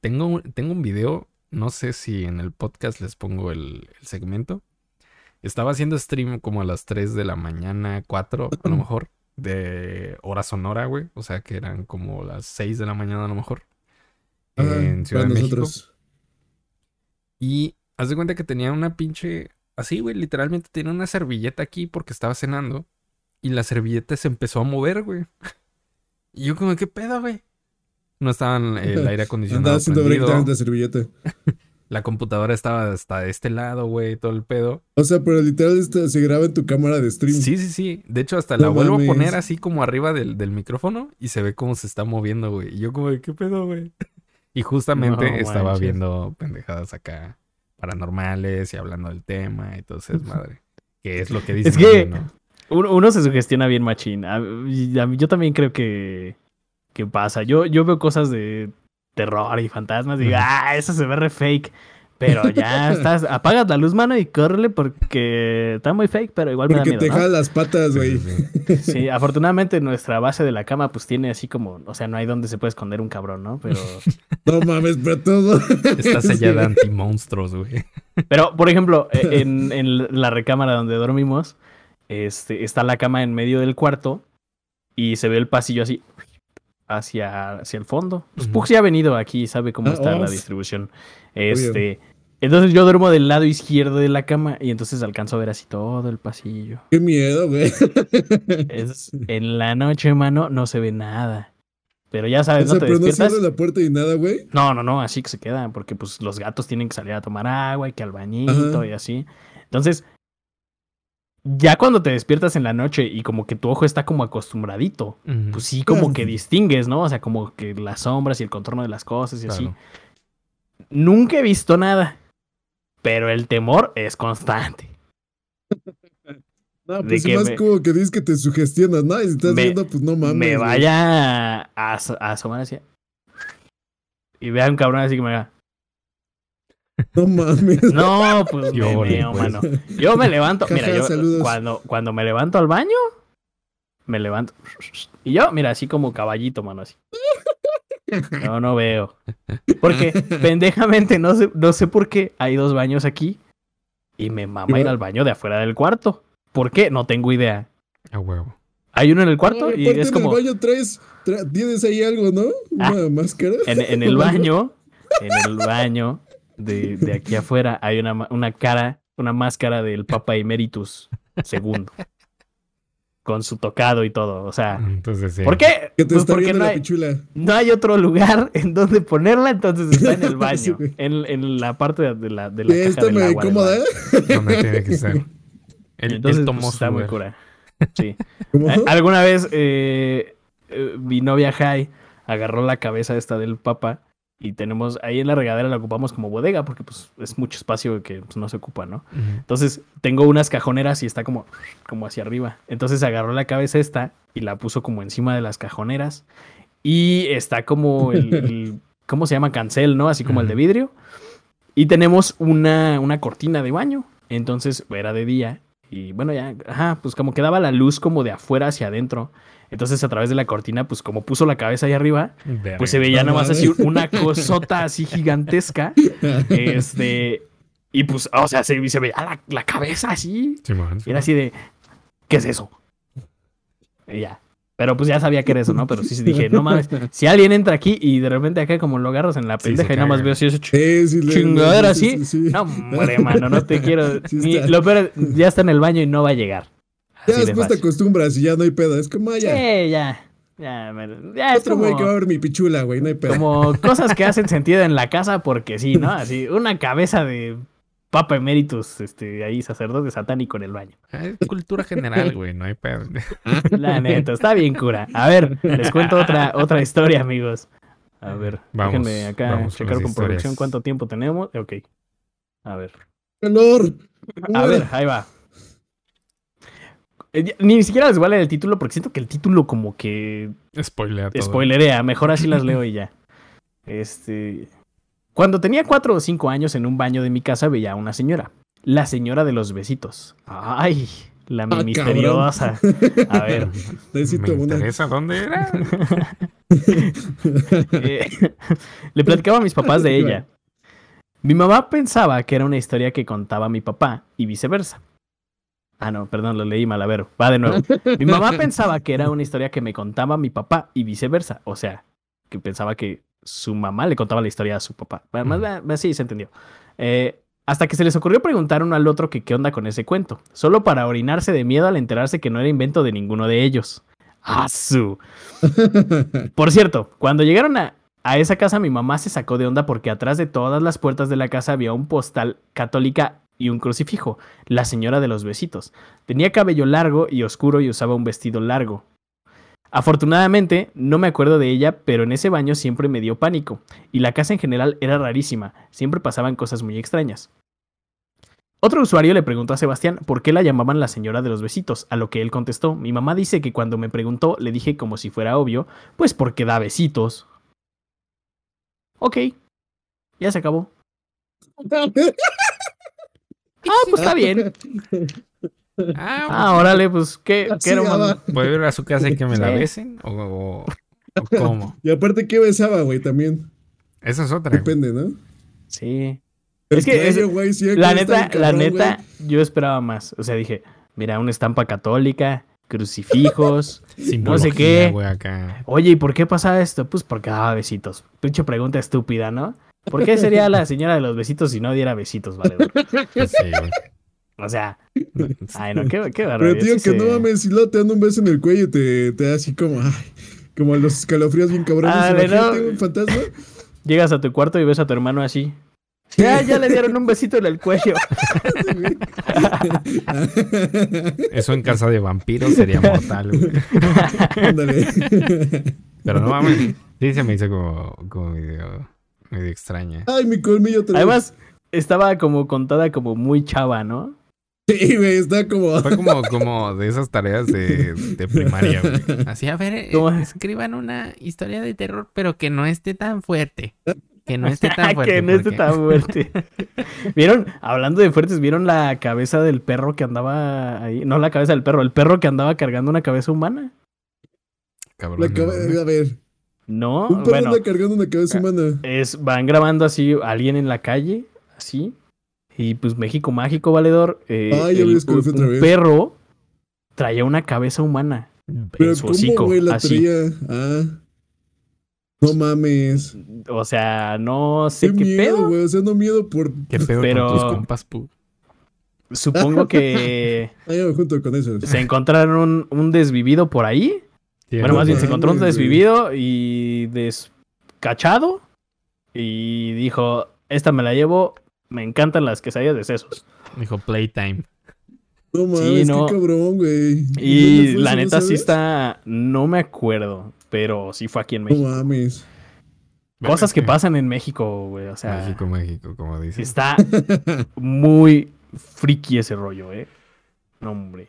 tengo, un- tengo un video. No sé si en el podcast les pongo el, el segmento. Estaba haciendo stream como a las 3 de la mañana, 4 a lo mejor, de hora sonora, güey. O sea que eran como las 6 de la mañana a lo mejor. Ajá, en Ciudad de México. Y haz de cuenta que tenía una pinche. Así, güey, literalmente tenía una servilleta aquí porque estaba cenando. Y la servilleta se empezó a mover, güey. Y yo, como, ¿qué pedo, güey? No estaba el aire acondicionado. Andaba haciendo de servilleta. La computadora estaba hasta de este lado, güey, todo el pedo. O sea, pero literal se graba en tu cámara de stream. Sí, sí, sí. De hecho, hasta No la vuelvo mames. a poner así como arriba del, del micrófono y se ve cómo se está moviendo, güey. Y yo, como, ¿qué pedo, güey? Y justamente No estaba manches. viendo pendejadas acá paranormales y hablando del tema y todo ese madre. Que es lo que dicen. Es que- ¿no? Uno, se sugestiona bien machín. A- a yo también creo que, que pasa. Yo, yo veo cosas de terror y fantasmas y digo, ah, eso se ve re fake. Pero ya estás, apagas la luz, mano, y córrele porque está muy fake, pero igual me da Porque miedo, te ¿no? las patas, Sí, güey. sí, sí. Sí, afortunadamente nuestra base de la cama pues tiene así como, o sea, no hay donde se puede esconder un cabrón, ¿no? Pero, No mames, pero todo. Está sellada anti-monstruos, güey. pero por ejemplo, e- en, en la recámara donde dormimos, este, está la cama en medio del cuarto y se ve el pasillo así hacia, hacia el fondo. Pues. Pux ya ha venido aquí, sabe cómo Ah, está la oh. distribución. Este, Entonces yo duermo del lado izquierdo de la cama y entonces alcanzo a ver así todo el pasillo. Qué miedo, güey. Es, en la noche, mano, no se ve nada. Pero ya sabes, O sea, no te pero no despiertas. cierra la puerta y nada, güey. No, no, no, así que se queda, porque pues los gatos tienen que salir a tomar agua y que al bañito Ajá. y así. Entonces, ya cuando te despiertas en la noche y como que tu ojo está como acostumbradito, pues sí, como Claro. que distingues, ¿no? O sea, como que las sombras y el contorno de las cosas y así. Nunca he visto nada, pero el temor es constante. No, De pues que más me- como que dices que te sugestionas, ¿no? Y si estás Me- viendo, pues no mames. me vaya a, a asomar así. Y vea un cabrón así que me haga. No mames. No, pues Yo me meo, pues. mano. Yo me levanto, mira, yo saludos. cuando, cuando me levanto al baño, me levanto. Y yo, mira, así como caballito, mano, así. No, no veo. Porque pendejamente, no sé, no sé por qué hay dos baños aquí. Y me mama ir al baño de afuera del cuarto. ¿Por qué? No tengo idea. A huevo. Hay uno en el cuarto No, y aparte es en como el baño traes, tra- tienes ahí algo, ¿no? Una Ah. máscara. en, en el baño, en el baño de, de aquí afuera hay una, una cara, una máscara del Papa Emeritus segundo. Con su tocado y todo. O sea, Entonces, sí. ¿por qué? Que te Pues está porque no la hay, pichula. no hay otro lugar en donde ponerla, entonces está en el baño. en, en la parte de, la, de la caja está del agua incómoda. ¿eh? Donde tiene que ser. Él, Entonces, pues, tomó está muy cura. Sí. ¿Cómo? Eh, Alguna vez eh, eh, mi novia Jai agarró la cabeza esta del papa y tenemos ahí en la regadera la ocupamos como bodega porque pues es mucho espacio que pues, no se ocupa, ¿no? Entonces tengo unas cajoneras y está como, como hacia arriba. Entonces agarró la cabeza esta y la puso como encima de las cajoneras y está como el, el- ¿cómo se llama? Cancel, ¿no? Así como el de vidrio. Y tenemos una, una cortina de baño. Entonces era de día y bueno, ya, ajá, pues como que daba la luz como de afuera hacia adentro. Entonces a través de la cortina, pues como puso la cabeza ahí arriba, Verga. pues se veía No nomás así una cosota así gigantesca. Este, y pues, o sea, se, se veía la, la cabeza así. Simón, Y era así de, ¿qué es eso? Y ya. Pero pues ya sabía que era eso, ¿no? Pero sí sí dije, no mames, si alguien entra aquí y de repente acá como lo agarras en la Sí, pendeja se y nada más veo así eso ch- Sí, sí, chingadera sí, así. sí, sí. No, hombre, mano, no te quiero. Sí Ni- lo peor, es, ya está en el baño y no va a llegar. Ya Así de después te acostumbras y ya no hay pedo. Es como, ah, ya. Sí, ya. Ya, me- ya es Otro güey que va a como, ver mi pichula, güey. No hay pedo. como cosas que hacen sentido en la casa porque sí, ¿no? Así, una cabeza de Papa Emeritus, este, ahí sacerdote satánico en el baño. Ah, Es cultura general, güey. No hay pedo. La neta, está bien cura. A ver, les cuento otra, otra historia, amigos. A ver, Vamos, déjenme acá vamos con checar con historias. producción cuánto tiempo tenemos. Ok. A ver. Calor. A ver, ahí va. Eh, Ni siquiera les voy a leer el título porque siento que el título como que Spoiler todo. spoilerea. Mejor así las leo y ya. Este. Cuando tenía cuatro o cinco años en un baño de mi casa veía a una señora. La señora de los besitos. Ay, la cabrón. misteriosa. A ver. Necesito Me una. interesa dónde era. Eh, le platicaba a mis papás de ella. Mi mamá pensaba que era una historia que contaba mi papá y viceversa. Ah, no, perdón, lo leí mal. A ver, va de nuevo. Mi mamá pensaba que era una historia que me contaba mi papá y viceversa. O sea, que pensaba que su mamá le contaba la historia a su papá. Bueno, más- Ujú. más- sí, se entendió. Eh, hasta que se les ocurrió preguntar uno al otro que qué onda con ese cuento. Solo para orinarse de miedo al enterarse que no era invento de ninguno de ellos. ¡Ah, su! Por cierto, cuando llegaron a, a esa casa, mi mamá se sacó de onda porque atrás de todas las puertas de la casa había un postal católica y un crucifijo, la señora de los besitos. Tenía cabello largo y oscuro y usaba un vestido largo. Afortunadamente, no me acuerdo de ella, pero en ese baño siempre me dio pánico, y la casa en general era rarísima, siempre pasaban cosas muy extrañas. Otro usuario le preguntó a Sebastián por qué la llamaban la señora de los besitos, a lo que él contestó, mi mamá dice que cuando me preguntó le dije como si fuera obvio, pues porque da besitos. Ok, ya se acabó. Ah, pues está bien. Ah, Ah, órale, pues qué, qué era un- va. ¿Puedo ir a su casa y que me la besen? ¿O, o- o cómo? Y aparte, ¿qué besaba, güey? También. Esa es otra. Depende, ¿no? Sí. El Es que es- güey, sí, La neta, la neta, güey. yo esperaba más. O sea, dije, mira, una estampa católica, crucifijos. ¿Por qué sería la señora de los besitos si no diera besitos, valedor? Pues sí, güey. O sea, ay, no, qué, qué Pero barbaridad. tío, sí que no mames, si luego te dan un beso en el cuello y te, te da así como, ay, como los escalofríos bien cabrones. Ah, no. un fantasma. Llegas a tu cuarto y ves a tu hermano así. Ya, ya le dieron un besito en el cuello. Eso en casa de vampiros sería mortal, güey. Ándale. Pero no mames. Sí, se me hizo como, como medio, medio extraña. Ay, mi colmillo otra vez. Además, estaba como contada como muy chava, ¿no? Sí, güey, está como. Fue como, como de esas tareas de, de primaria, güey. Así, a ver, eh, escriban una historia de terror, pero que no esté tan fuerte. Que no esté tan fuerte. que no esté tan fuerte. ¿Vieron? Hablando de fuertes, ¿vieron la cabeza del perro que andaba ahí? No la cabeza del perro, el perro que andaba cargando una cabeza humana. Cabrón, La cabe- a ver, No, un perro bueno, anda cargando una cabeza humana. es, van grabando así a alguien en la calle, así. Y pues México mágico, valedor. eh, Ay, ya el- vi escalofrío otra un vez. perro traía una cabeza humana Pero en su ¿cómo, hocico, güey, la así. traía? Ah. No mames. O sea, no sé Qué qué, miedo, pedo. güey. O sea, no miedo por. ¿Qué pedo Pero- con tus compas, pu? Supongo que Ah, me junto con eso. se encontraron un, un desvivido por ahí. Bueno, más bien se encontró un desvivido y descachado. Y dijo, esta me la llevo, me encantan las quesadillas de sesos. Dijo Playtime. No mames, Sí, no. qué cabrón, güey. Y ¿Dónde fue la no neta sí está, no me acuerdo, pero sí fue aquí en No México. mames. Cosas que pasan en México, güey. O sea, México, México, como dices. está muy friki ese rollo, eh. No, hombre.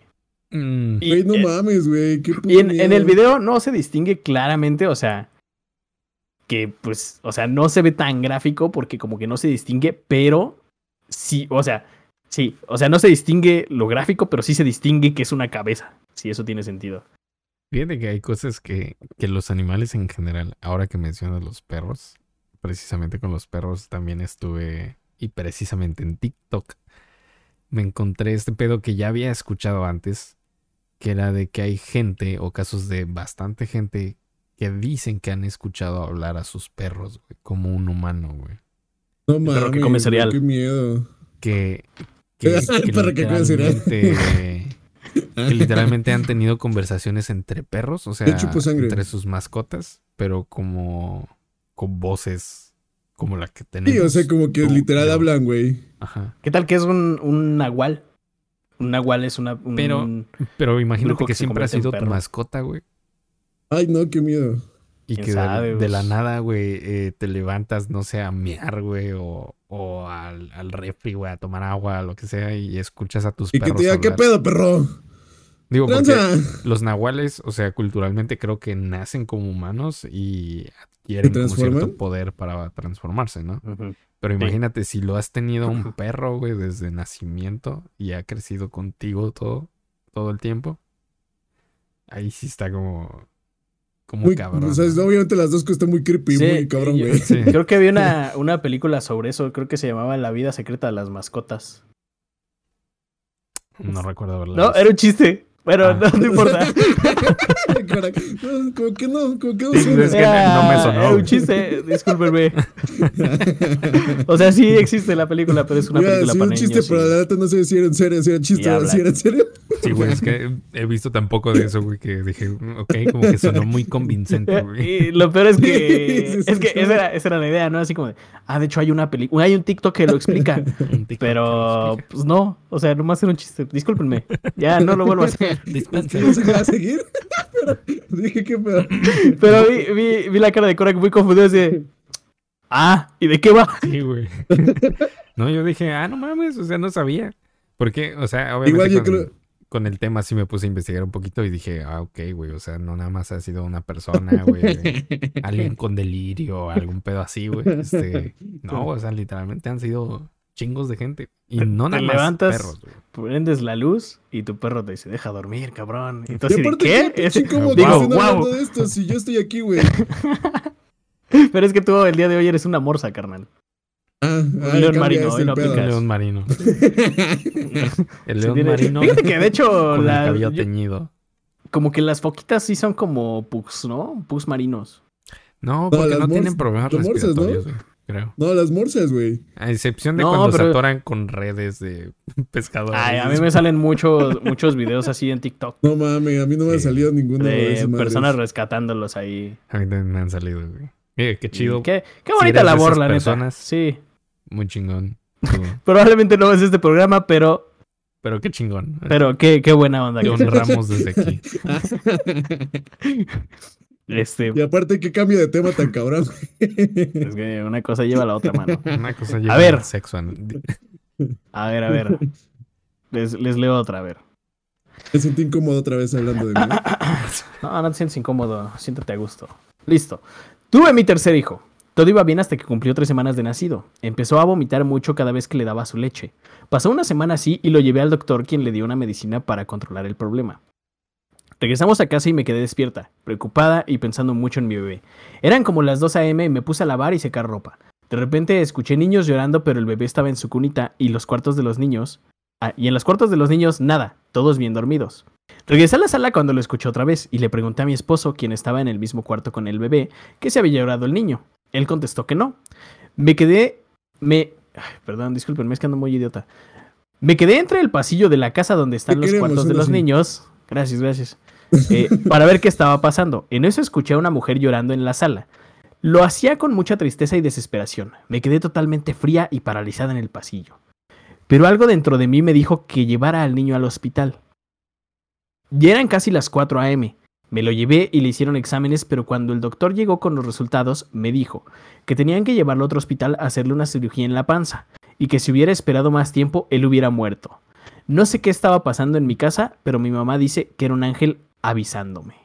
Mm, Y, Güey, no eh, mames, güey. Qué puto Y en, el video no se distingue claramente, o sea, que pues, o sea, no se ve tan gráfico porque como que no se distingue, pero sí, o sea, sí, o sea, no se distingue lo gráfico, pero sí se distingue que es una cabeza, si eso tiene sentido. Fíjate que hay cosas que, que los animales en general, ahora que mencionas los perros, precisamente con los perros también estuve, y precisamente en TikTok, me encontré este pedo que ya había escuchado antes, que era de que hay gente o casos de bastante gente que dicen que han escuchado hablar a sus perros, güey, como un humano, güey. No perro mames. que come güey, cereal. Qué miedo. Que, que, El que perro que literalmente, que literalmente han tenido conversaciones entre perros, o sea, entre sus mascotas, pero como con voces como la que tenemos. Sí, o sea, como que tú, literal yo. hablan, güey. Ajá. ¿Qué tal que es un, un nahual? Un nahual es una... un- Pero- Pero imagínate que que siempre ha sido tu mascota, güey. Ay, no, qué miedo. Y ¿Quién que de, sabe, de la nada, güey, eh, te levantas, no sé, a mear, güey, o, o al, al refri, güey, a tomar agua, lo que sea, y escuchas a tus Y que perros te diga, ¿qué pedo, perro? Digo, porque los nahuales, o sea, culturalmente creo que nacen como humanos y adquieren ¿Se como cierto poder para transformarse, ¿no? Ujú. Pero Sí. imagínate si lo has tenido un perro, güey, desde nacimiento y ha crecido contigo todo, todo el tiempo. Ahí sí está como, como Muy, cabrón. o sea, ¿no? obviamente las dos cosas están muy creepy, Sí, muy cabrón, güey. Sí. Creo que había una, una película sobre eso, creo que se llamaba La vida secreta de las mascotas. No recuerdo haberla No, visto. era un chiste. Bueno, Ah. no, no importa. Como que no, como que no Sí, suena. es que no me sonó, un chiste, discúlpenme. O sea, sí existe la película, pero es una Mira, película sí, para un chiste, niños. pero la neta no sé si era en serio, si era chiste o si era en serio. Sí, güey, es que he visto tan poco de eso, güey, que dije, ok, como que sonó muy convincente, güey. Y lo peor es que, Sí, sí, es que esa era, esa era la idea, ¿no? Así como de, ah, de hecho hay una película, hay un TikTok que lo explica, pero lo explica. pues no, o sea, nomás era un chiste, discúlpenme, ya no lo vuelvo a hacer. Dispensa. ¿No se va a seguir? Pero dije, ¿qué pedo? Pero vi, vi, vi la cara de Korak muy confundido, así de, ah, ¿y de qué va? Sí, güey. No, yo dije, ah, no mames, o sea, no sabía. Porque, o sea, obviamente Igual yo con, creo- con el tema sí me puse a investigar un poquito y dije, ah, ok, güey, o sea, no nada más ha sido una persona, güey, alguien con delirio, algún pedo así, güey. Este, no, o sea, literalmente han sido chingos de gente. Y Te- no te nada más levantas, perros, güey. Prendes la luz y tu perro te dice, deja dormir, cabrón. Y aparte, ¿qué? Es- que Digo, estén "Guau". hablando de esto si yo estoy aquí, güey. Pero es que tú el día de hoy eres una morsa, carnal. Ah, Un ah, león marino, hoy no aplicas. león marino. El león marino Fíjate que de hecho, con la- el cabello yo- teñido. como que las foquitas sí son como pugs, ¿no? Pugs marinos. No, porque no, tienen problemas las morsas, ¿no? Creo. No, las morsas, güey. A excepción de No, cuando se pero- atoran con redes de pescadores. Ay, a mí me salen muchos, muchos videos así en TikTok No mames, a mí no me ha salido ninguno de, de esas madres. personas rescatándolos ahí. A mí también me han salido, güey. Mira, qué chido. Qué, qué bonita labor, la neta. personas. Sí. Muy chingón. Probablemente no es este programa, pero, Pero qué chingón. pero qué, qué buena onda. Te honramos desde aquí. Este, Y aparte, qué cambio de tema tan cabrón. es que una cosa lleva a la otra mano. Una cosa lleva ver. al sexo. A ver, a ver. Les, les leo otra, a ver. Me sentí incómodo otra vez hablando de mí. No, no te sientes incómodo. Siéntate a gusto. Listo. Tuve mi tercer hijo. Todo iba bien hasta que cumplió tres semanas de nacido. Empezó a vomitar mucho cada vez que le daba su leche. Pasó una semana así y lo llevé al doctor quien le dio una medicina para controlar el problema. Regresamos a casa y me quedé despierta, preocupada y pensando mucho en mi bebé. Eran como las 2 a.m. y me puse a lavar y secar ropa. De repente escuché niños llorando, pero el bebé estaba en su cunita y los cuartos de los niños. Ah, y en los cuartos de los niños, nada, todos bien dormidos. Regresé a la sala cuando lo escuché otra vez y le pregunté a mi esposo, quien estaba en el mismo cuarto con el bebé, que se había llorado el niño. Él contestó que no. Me quedé. Me. ay, perdón, disculpen, me es que ando muy idiota. Me quedé entre el pasillo de la casa donde están los cuartos de los niños. Gracias, gracias. Eh, para ver qué estaba pasando. En eso escuché a una mujer llorando en la sala. Lo hacía con mucha tristeza y desesperación. Me quedé totalmente fría y paralizada en el pasillo. Pero algo dentro de mí me dijo que llevara al niño al hospital. Ya eran casi las 4 a.m. Me lo llevé y le hicieron exámenes, pero cuando el doctor llegó con los resultados, me dijo que tenían que llevarlo a otro hospital a hacerle una cirugía en la panza, y que si hubiera esperado más tiempo, él hubiera muerto. No sé qué estaba pasando en mi casa, pero mi mamá dice que era un ángel avisándome.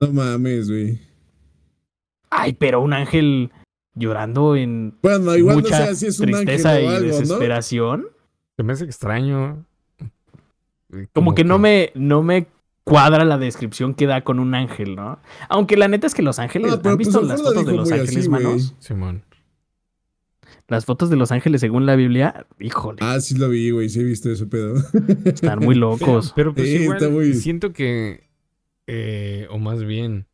No mames, güey. Ay, pero un ángel llorando en Bueno, igual no mucha sé si es un ángel tristeza y o algo, ¿no? desesperación. Se me hace extraño. Como, que, no me no me cuadra la descripción que da con un ángel, ¿no? Aunque la neta es que los ángeles, No, ¿han pues visto las fotos de los ángeles, así, manos? Simón. Las fotos de los ángeles según la Biblia, híjole, Ah, sí lo vi, güey. Sí he visto ese pedo. están muy locos. Pero pues Sí, igual está muy- siento que, eh, o más bien,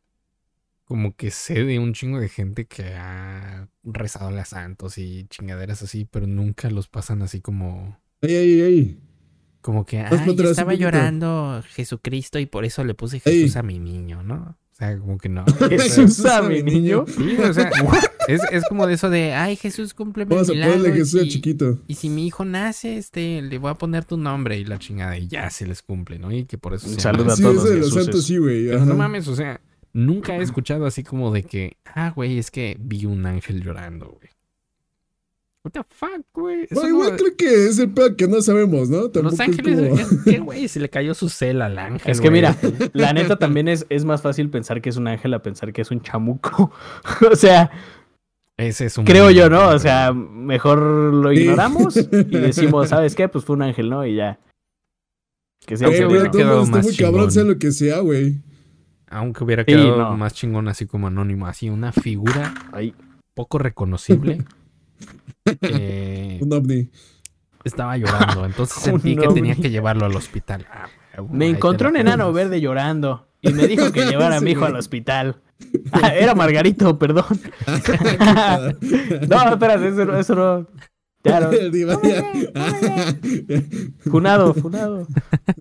como que sé de un chingo de gente que ha rezado a las santos y chingaderas así, pero nunca los pasan así como, Ay, ay, ay. como que, ay, estaba poquito". llorando Jesucristo y por eso le puse Ey. Jesús a mi niño, ¿no? Sea, como que no. Jesús a mi niño. Sí, o sea, es, es como de eso de, ay, Jesús, cúmpleme Vamos a ponerle y Jesús a si- chiquito. Y si mi hijo nace, este, le voy a poner tu nombre y la chingada y ya se les cumple, ¿no? Y que por eso se Saluda llama- a Sí, todos los santos sí, güey. Pero no mames, o sea, nunca he escuchado así como de que, ah, güey, es que vi un ángel llorando, güey. What the fuck, güey. No, igual no- creo que es el pedo que no sabemos, ¿no? Tampoco Los es ángeles, como- que, güey, se le cayó su cel al ángel. Es que mira, la neta también es, es más fácil pensar que es un ángel a pensar que es un chamuco. o sea, Ese es un creo yo, ¿no? O sea, mejor lo Sí. ignoramos y decimos, ¿sabes qué? Pues fue un ángel, ¿no? Y ya. Que sea un Aunque hubiera quedado más muy cabrón, sea lo que sea, güey. Aunque hubiera Sí, quedado no. más chingón así como anónimo, así una figura Ay, poco reconocible. Eh, Un ovni. estaba llorando, entonces sentí que tenía que llevarlo al hospital. Ah, huevo, me encontré la un enano verde llorando y me dijo que llevara a mi hijo al hospital. Ah, era Margarito, perdón. no, espérate, eso, no- eso no. Ya no. El diva ya. Funado, funado.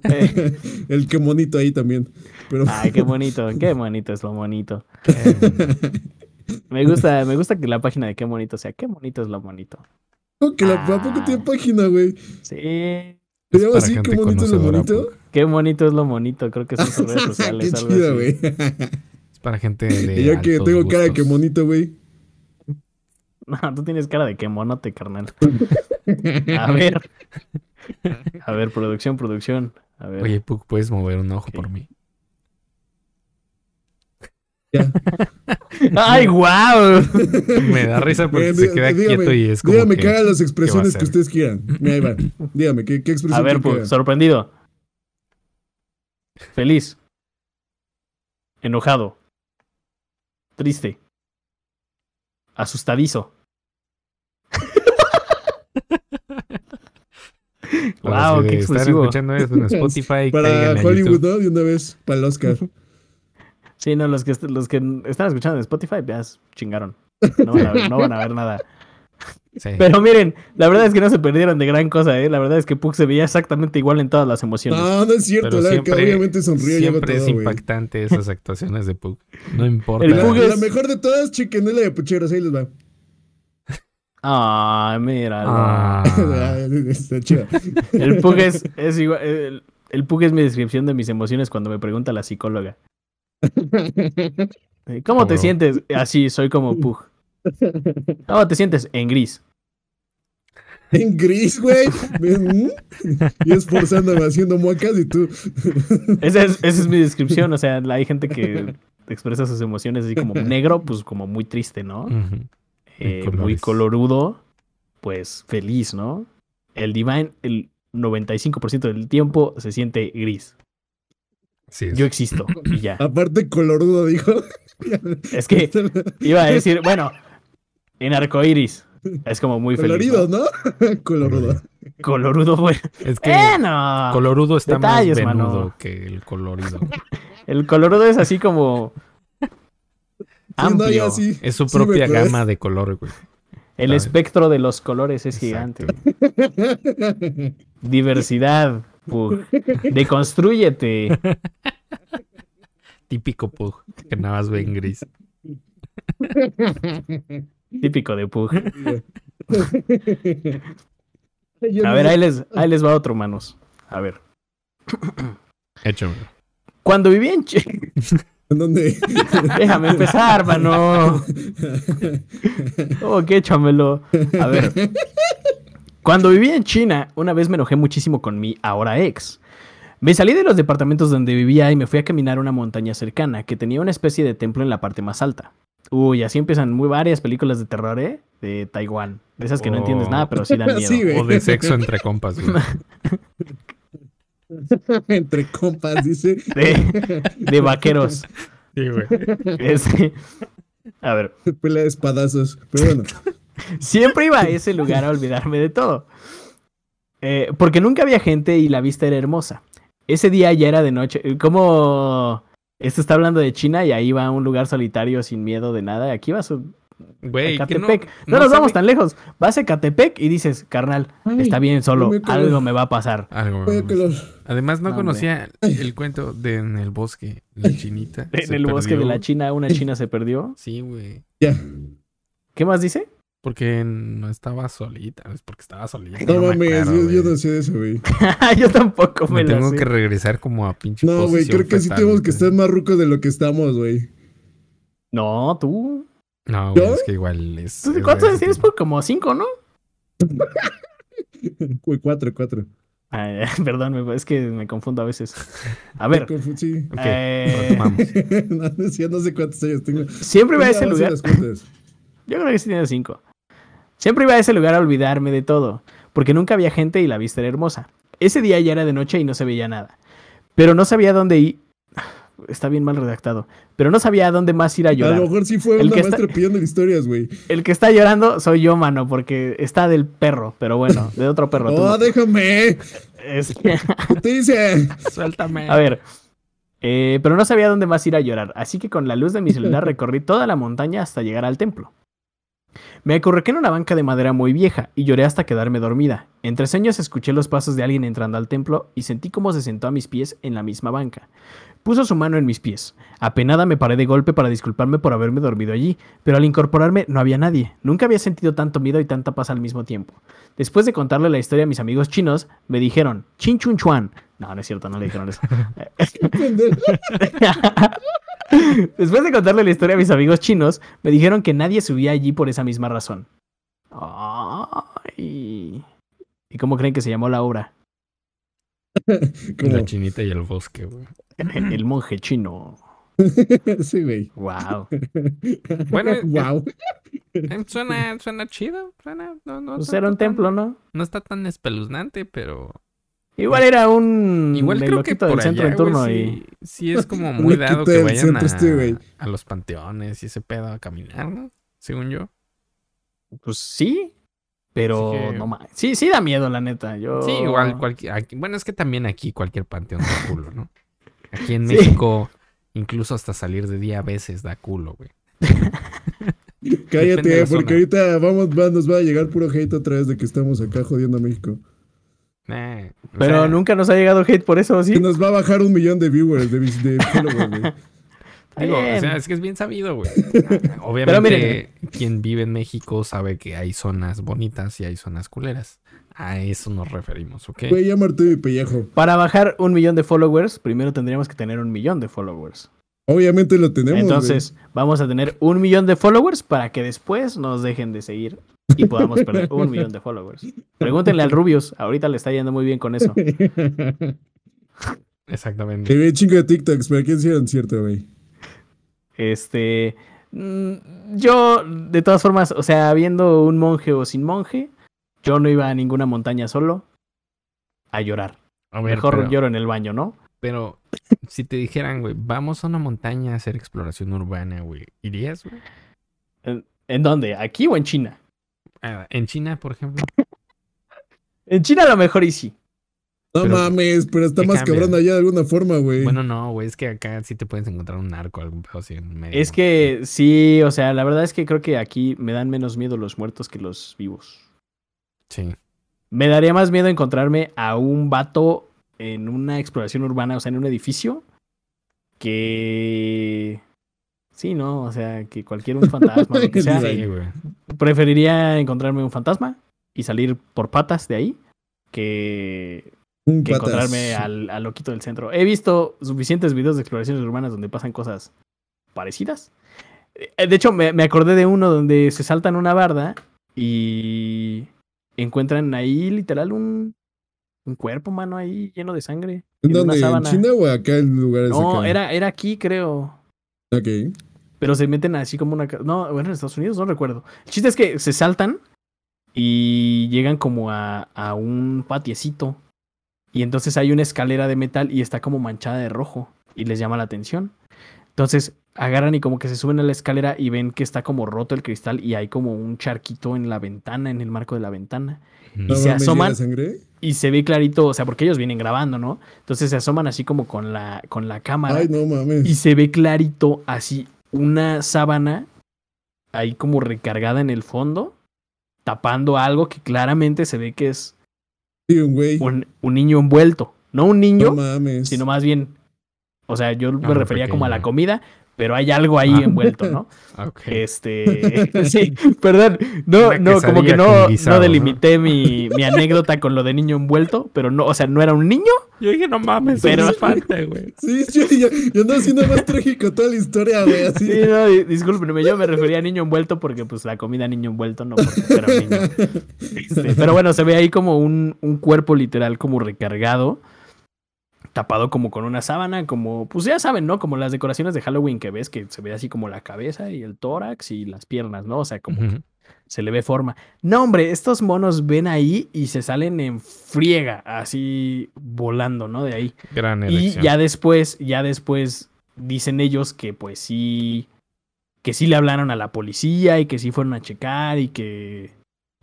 Eh, El que monito ahí también. Pero ay, qué bonito, qué bonito es lo bonito. Eh, Me gusta, me gusta que la página de qué bonito sea. Qué bonito es lo bonito. ¿cómo que la, ¿a poco tiene página, güey? Sí. ¿Se llama así? ¿Qué bonito es lo bonito? pues. Qué bonito es lo bonito. Creo que son sus redes Qué sociales. chido, así. güey. Es para gente de Y yo que tengo cara de gustos. monito, güey. No, tú tienes cara de que monote, carnal. A ver. A ver, producción, producción. A ver. Oye, Puck, ¿puedes mover un ojo por mí? Ya. ¡Ay, wow! Me da risa porque Eh, se queda dígame, quieto y es como Dígame que... que haga las ¿qué va a expresiones que ustedes quieran. Mira, ahí va. Dígame, ¿qué, qué expresión A ver, pues, sorprendido. Feliz. Enojado. Triste. Asustadizo. Wow, si qué están expresivo. escuchando esto en Spotify, Para Hollywood. ¿no? De una vez, para el Oscar. Sí, no, los que, los que están escuchando en Spotify, ya chingaron. No van a ver, no van a ver nada. Sí. Pero miren, la verdad es que no se perdieron de gran cosa, ¿eh? La verdad es que Pug se veía exactamente igual en todas las emociones. No, no es cierto, Pero la que siempre, obviamente sonríe siempre es todo, impactante esas actuaciones de Pug. No importa. El La, Pug la es- mejor de todas, chiquenela de pucheros, ahí les va. Ay, míralo. Ah. Está chido. El Pug es, es igual. El, el Pug es mi descripción de mis emociones cuando me pregunta la psicóloga. ¿Cómo te sientes? Así, soy como Pug. ¿Cómo te sientes? En gris. En gris, güey. ¿Mm? Y esforzándome haciendo muecas y tú. Esa es, esa es mi descripción. O sea, hay gente que expresa sus emociones así como negro, pues como muy triste, ¿no? Eh, muy colorudo, pues feliz, ¿no? El Divine, el 95% del tiempo se siente gris. Sí, Yo existo y ya. Aparte, colorudo, dijo. Es que iba a decir, bueno, en arcoiris es como muy feliz. Colorido, ¿no? ¿no? Colorudo. Colorido, güey. es que Bueno, colorudo está Detalles, más venudo mano. que el colorido. el colorido es así como Sí, no, amplio. sí. Es su propia gama de color, güey. El ¿sabes? espectro de los colores es gigante. Diversidad. Pug. Deconstrúyete. Típico Pug, que nada más ve en gris. Típico de Pug. A ver, ahí les, ahí les va otro, manos. A ver. Hecho. Cuando vivía en China. ¿En dónde? Déjame empezar, mano. Oh, que échamelo. A ver. Cuando vivía en China, una vez me enojé muchísimo con mi ahora ex. Me salí de los departamentos donde vivía y me fui a caminar a una montaña cercana que tenía una especie de templo en la parte más alta. Uy, así empiezan muy varias películas de terror, ¿eh? De Taiwán. De esas que no entiendes nada, pero sí dan miedo. Sí. O de sexo entre compas, güey. Entre compas, dice. de, de vaqueros. Sí, güey. Este, a ver, Pelea de espadazos. Pero bueno. Siempre iba a ese lugar a olvidarme de todo. Eh, porque nunca había gente y la vista era hermosa. Ese día ya era de noche. Como esto está hablando de China y ahí va a un lugar solitario sin miedo de nada. Aquí vas a Güey, que no, Catepec. No, nos sabe- vamos tan lejos. Vas a Catepec y dices, carnal, Ay, está bien solo, no me acuerdo. algo me va a pasar. Algo. Además, no No, conocía el cuento de en el bosque, la chinita. En el bosque de la China, una china se perdió. Sí, güey. Ya. ¿Qué más dice? Porque no estaba solita, es porque estaba solita. No me mames, yo, no sé eso, güey. Yo tampoco me, Me la tengo sé. que regresar como a pinche No, güey, creo que sí tenemos que estar más rucos de lo que estamos, güey. No, tú. No, güey, es que igual es... ¿Tú es ¿Cuántos años tienes? tipo. Pues como cinco, ¿no? Güey, cuatro, cuatro. Ay, perdón, es que me confundo a veces. A ver, Sí. Ok, Eh, no, no sé, cuántos años tengo. siempre iba a ese lugar. Yo creo que sí tiene cinco. Siempre iba a ese lugar a olvidarme de todo, porque nunca había gente y la vista era hermosa. Ese día ya era de noche y no se veía nada. Pero no sabía dónde ir. Está bien mal redactado. Pero no sabía a dónde más ir a A llorar. lo mejor sí fue El una que está- maestra pidiendo historias, güey. El que está llorando soy yo, mano, porque está del perro, pero bueno, de otro perro. Oh, no. déjame. Es- ¿Qué te dice? Suéltame. A ver. eh, pero no sabía dónde más ir a llorar, así que con la luz de mi celular recorrí toda la montaña hasta llegar al templo. Me acurruqué en una banca de madera muy vieja y lloré hasta quedarme dormida. Entre sueños escuché los pasos de alguien entrando al templo y sentí cómo se sentó a mis pies en la misma banca. Puso su mano en mis pies. Apenada me paré de golpe para disculparme por haberme dormido allí, pero al incorporarme no había nadie. Nunca había sentido tanto miedo y tanta paz al mismo tiempo. Después de contarle la historia a mis amigos chinos, me dijeron, Chin Chun Chuan. No, no es cierto, no le dijeron eso. Después de contarle la historia a mis amigos chinos, me dijeron que nadie subía allí por esa misma razón. Ay. ¿Y cómo creen que se llamó la obra? Como- La chinita y el bosque, güey. El monje chino. Sí, güey. Wow. Bueno, wow. Eh, Suena, suena chido. Suena, no, no, Pues era un tan- templo, ¿no? No está tan espeluznante, pero. Igual era un Igual creo que por del centro allá, en turno y sí, sí es como muy dado que vayan este, güey. a, a los panteones y ese pedo a caminar, ¿no? Según yo. pues sí, pero que- no más. Sí, sí da miedo, la neta. Yo Sí, igual cualquier. aquí- bueno, es que también aquí cualquier panteón da culo, ¿no? Aquí en Sí. México, incluso hasta salir de día a veces da culo, güey. Cállate, la porque zona. ahorita vamos, va- nos va a llegar puro hate otra vez de que estamos acá jodiendo a México. O Pero sea, nunca nos ha llegado hate por eso, ¿sí? Que nos va a bajar un millón de viewers, de, followers, güey. Digo, o sea, es que es bien sabido, güey. Pero Obviamente, miren. quien vive en México sabe que hay zonas bonitas y hay zonas culeras. A eso nos referimos, ¿ok? Güey, ya marté mi pellejo. Para bajar un millón de followers, primero tendríamos que tener un millón de followers. Obviamente lo tenemos. Entonces, vamos a tener un millón de followers para que después nos dejen de seguir y podamos perder un millón de followers. Pregúntenle al Rubius, ahorita le está yendo muy bien con eso. Exactamente. Te vi chingo de TikToks, pero ¿quién hicieron cierto, güey? Este, mm, yo, de todas formas, o sea, viendo un monje o sin monje, yo no iba a ninguna montaña solo a llorar. A ver, Mejor pero, lloro en el baño, ¿no? pero si te dijeran, güey, vamos a una montaña a hacer exploración urbana, güey, ¿irías, güey? ¿En, en dónde? ¿Aquí o en China? Ah, en China, por ejemplo. En China a lo mejor y sí. No Pero- mames, pero está ¿qué más cambia? cabrón allá de alguna forma, güey. Bueno, no, güey, es que acá sí te puedes encontrar un narco, algún pedo así en medio. Es que sí, o sea, la verdad es que creo que aquí me dan menos miedo los muertos que los vivos. Sí. Me daría más miedo encontrarme a un vato en una exploración urbana, o sea, en un edificio, que... Sí, ¿no? O sea, que cualquier un fantasma, lo que sea. Sí. Preferiría encontrarme un fantasma y salir por patas de ahí que, Un que patas. encontrarme al, al loquito del centro. He visto suficientes videos de exploraciones urbanas donde pasan cosas parecidas. Eh, De hecho, me, me acordé de uno donde se saltan una barda y encuentran ahí literal un, un cuerpo, mano, ahí lleno de sangre. ¿En dónde? ¿En. China o acá en lugares No, acá? era, era aquí, creo. Ok. Pero se meten así como una... No, bueno, en Estados Unidos no recuerdo. El chiste es que se saltan y llegan como a, a un patiecito. Y entonces hay una escalera de metal y está como manchada de rojo. Y les llama la atención. Entonces agarran y como que se suben a la escalera y ven que está como roto el cristal y hay como un charquito en la ventana, en el marco de la ventana. No se asoman. Y se ve clarito, o sea, porque ellos vienen grabando, ¿no? Entonces se asoman así como con la, con la cámara. Ay, no mames. Y se ve clarito así una sábana ahí como recargada en el fondo, tapando algo que claramente se ve que es Sí, un güey. un, un niño envuelto. No un No niño, mames. sino más bien, o sea, yo me refería como a la comida, pero hay algo ahí Ah. envuelto, ¿no? Ok. Este, sí, perdón, no, Una no, como que no, no delimité mi, mi anécdota con lo de niño envuelto, pero no, o sea, no era un niño, Yo dije, no mames, Pero- pero falta, güey. Sí, yo, yo, yo ando haciendo más trágico toda la historia, güey. Así. Sí, no, di- discúlpenme, yo me refería a niño envuelto porque pues la comida niño envuelto no porque era un niño. Este, pero bueno, se ve ahí como un, un cuerpo literal como recargado, tapado como con una sábana, como, pues ya saben, ¿no? Como las decoraciones de Halloween que ves, que se ve así como la cabeza y el tórax y las piernas, ¿no? O sea, como Ujú. se le ve forma. No, hombre, estos monos ven ahí y se salen en friega, así volando, ¿no? De ahí. Gran Y elección. ya después, ya después dicen ellos que pues sí, que sí le hablaron a la policía y que sí fueron a checar y que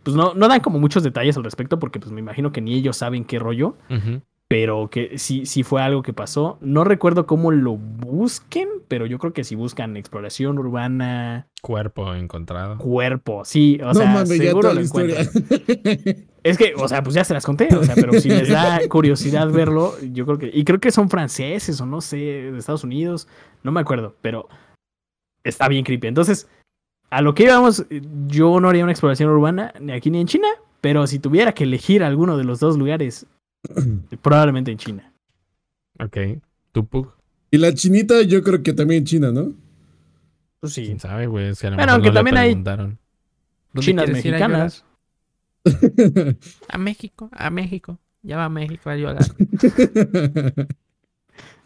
pues no, no dan como muchos detalles al respecto porque pues me imagino que ni ellos saben qué rollo. Pero que sí, sí fue algo que pasó. No recuerdo cómo lo busquen, pero yo creo que si buscan exploración urbana, Cuerpo encontrado. cuerpo, sí, o no sea, ya seguro lo la historia. encuentran. Es que, o sea, pues ya se las conté, o sea, pero si les da curiosidad verlo, yo creo que. Y creo que son franceses o no sé, de Estados Unidos, no me acuerdo, pero está bien creepy. Entonces, a lo que íbamos, yo no haría una exploración urbana ni aquí ni en China, pero si tuviera que elegir alguno de los dos lugares, probablemente en China. Ok. ¿Tu Pug? y la chinita, yo creo que también China, ¿no? Pues sí. ¿Quién sabe, güey? A lo Bueno, aunque no también hay preguntaron. ¿Dónde Chinas a mexicanas. llorar? A México, a México. Ya va a México a llorar.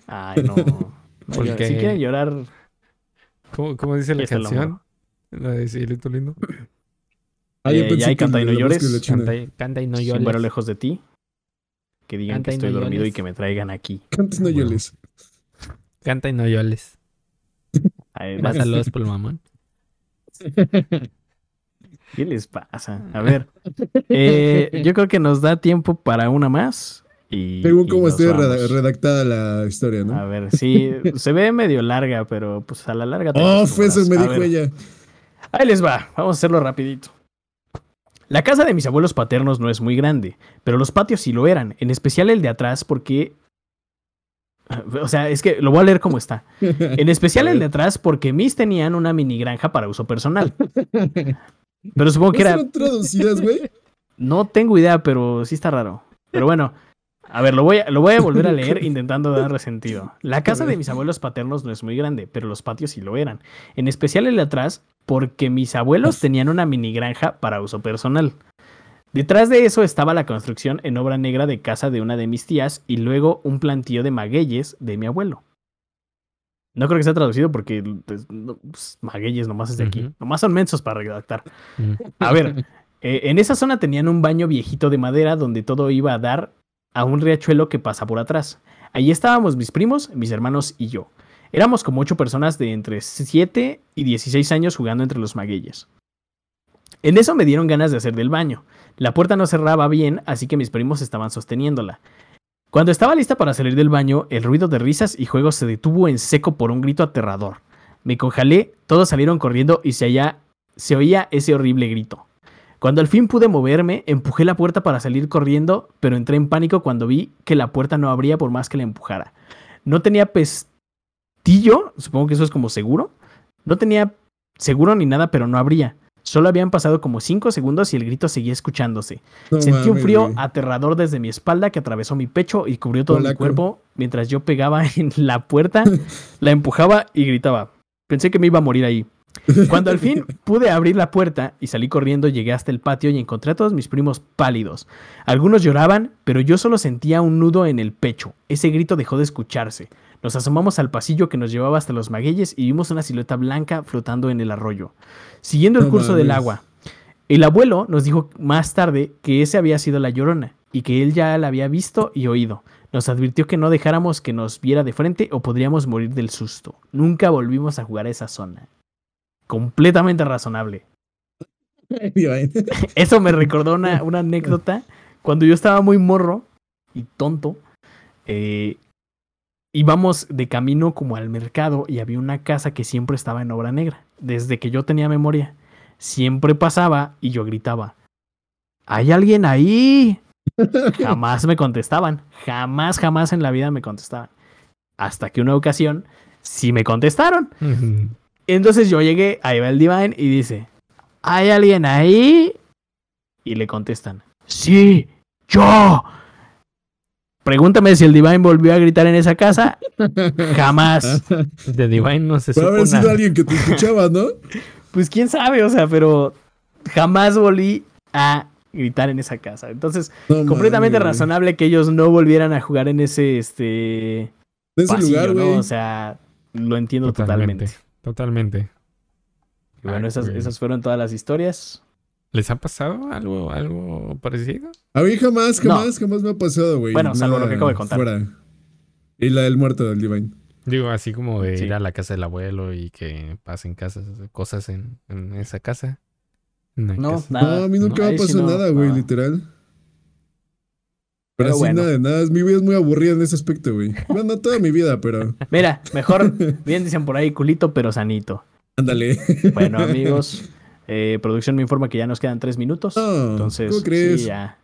Ay, no. no ¿Por lloren. qué? Si quieren llorar, ¿Cómo, cómo dice la canción? La de Cielito Lindo. Ah, yo Eh, pensé ya hay que canta y no llores. Canta, y- canta y no si llores. muero lejos de ti, que digan Canta que y estoy no dormido y que me traigan aquí. Cantes no Bueno. llores. Canta y no llores. Además, Más saludos por el mamón. ¿Qué les pasa? A ver, eh, yo creo que nos da tiempo para una más. Y, Según y cómo esté vamos. redactada la historia, A ¿no? ver, sí, se ve medio larga, pero pues a la larga. Oh, eso me A dijo ver, ella. Ahí les va, vamos a hacerlo rapidito. La casa de mis abuelos paternos no es muy grande, pero los patios sí lo eran, en especial el de atrás porque... O sea, es que lo voy a leer como está. En especial el de atrás porque mis tenían una mini granja para uso personal. Pero supongo ¿No que era... traducidas, güey? No tengo idea, pero sí está raro. Pero bueno, a ver, lo voy a, lo voy a volver a leer intentando darle sentido. La casa de mis abuelos paternos no es muy grande, pero los patios sí lo eran. En especial el de atrás, porque mis abuelos tenían una mini granja para uso personal. Detrás de eso estaba la construcción en obra negra de casa de una de mis tías y luego un plantío de magueyes de mi abuelo. No creo que sea traducido porque pues, no, pues, magueyes nomás es de aquí. Nomás son mensos para redactar. A ver, eh, en esa zona tenían un baño viejito de madera donde todo iba a dar a un riachuelo que pasa por atrás. Allí estábamos mis primos, mis hermanos y yo. Éramos como ocho personas de entre 7 y 16 años jugando entre los magueyes. En eso me dieron ganas de hacer del baño. La puerta no cerraba bien, así que mis primos estaban sosteniéndola. Cuando estaba lista para salir del baño, el ruido de risas y juegos se detuvo en seco por un grito aterrador. Me conjalé, todos salieron corriendo y se, halla- se oía ese horrible grito. Cuando al fin pude moverme, empujé la puerta para salir corriendo, pero entré en pánico cuando vi que la puerta no abría por más que la empujara. No tenía pestillo, supongo que eso es como seguro. No tenía seguro ni nada, pero no abría. Solo habían pasado como 5 segundos y el grito seguía escuchándose. No Sentí un frío aterrador desde mi espalda que atravesó mi pecho y cubrió todo mi cuerpo mientras yo pegaba en la puerta, la empujaba y gritaba. Pensé que me iba a morir ahí. Cuando al fin pude abrir la puerta y salí corriendo, llegué hasta el patio y encontré a todos mis primos pálidos. Algunos lloraban, pero yo solo sentía un nudo en el pecho. Ese grito dejó de escucharse. Nos asomamos al pasillo que nos llevaba hasta los magueyes y vimos una silueta blanca flotando en el arroyo, siguiendo el curso del agua. El abuelo nos dijo más tarde que ese había sido la llorona y que él ya la había visto y oído. Nos advirtió que no dejáramos que nos viera de frente o podríamos morir del susto. Nunca volvimos a jugar a esa zona. Completamente razonable. Eso me recordó una, una anécdota. Cuando yo estaba muy morro y tonto, eh, íbamos de camino como al mercado y había una casa que siempre estaba en obra negra. Desde que yo tenía memoria, siempre pasaba y yo gritaba, ¿hay alguien ahí? Jamás me contestaban. Jamás, jamás en la vida me contestaban. Hasta que una ocasión sí me contestaron. Entonces yo llegué, ahí va el Divine y dice, ¿hay alguien ahí? Y le contestan, sí, yo. Pregúntame si el Divine volvió a gritar en esa casa. Jamás. De Divine no se Puede supo haber sido nada. alguien que te escuchaba, ¿no? Pues quién sabe, o sea, pero jamás volví a gritar en esa casa. Entonces, No completamente güey. razonable que ellos no volvieran a jugar en ese este En ese pasillo, lugar, güey. ¿no? O sea, lo entiendo totalmente. Totalmente. Y bueno, esas, esas fueron todas las historias. ¿Les ha pasado algo, algo parecido? A mí jamás, No. jamás, jamás me ha pasado, güey. Bueno, salvo lo que acabo de contar. Fuera. Y la del muerto del Divine. Digo, así como de Sí. ir a la casa del abuelo y que pasen casas, cosas en, en esa casa. No, hay No, casa. nada. no, a mí nunca no, me pasó no, nada, güey, literal. Pero, Pero así bueno. nada de nada. Mi vida es muy aburrida en ese aspecto, güey. Bueno, no toda mi vida, pero Mira, mejor, bien dicen por ahí, culito pero sanito. ándale. Bueno, amigos, eh, producción me informa que ya nos quedan tres minutos. No, entonces, ¿cómo crees? sí, ya.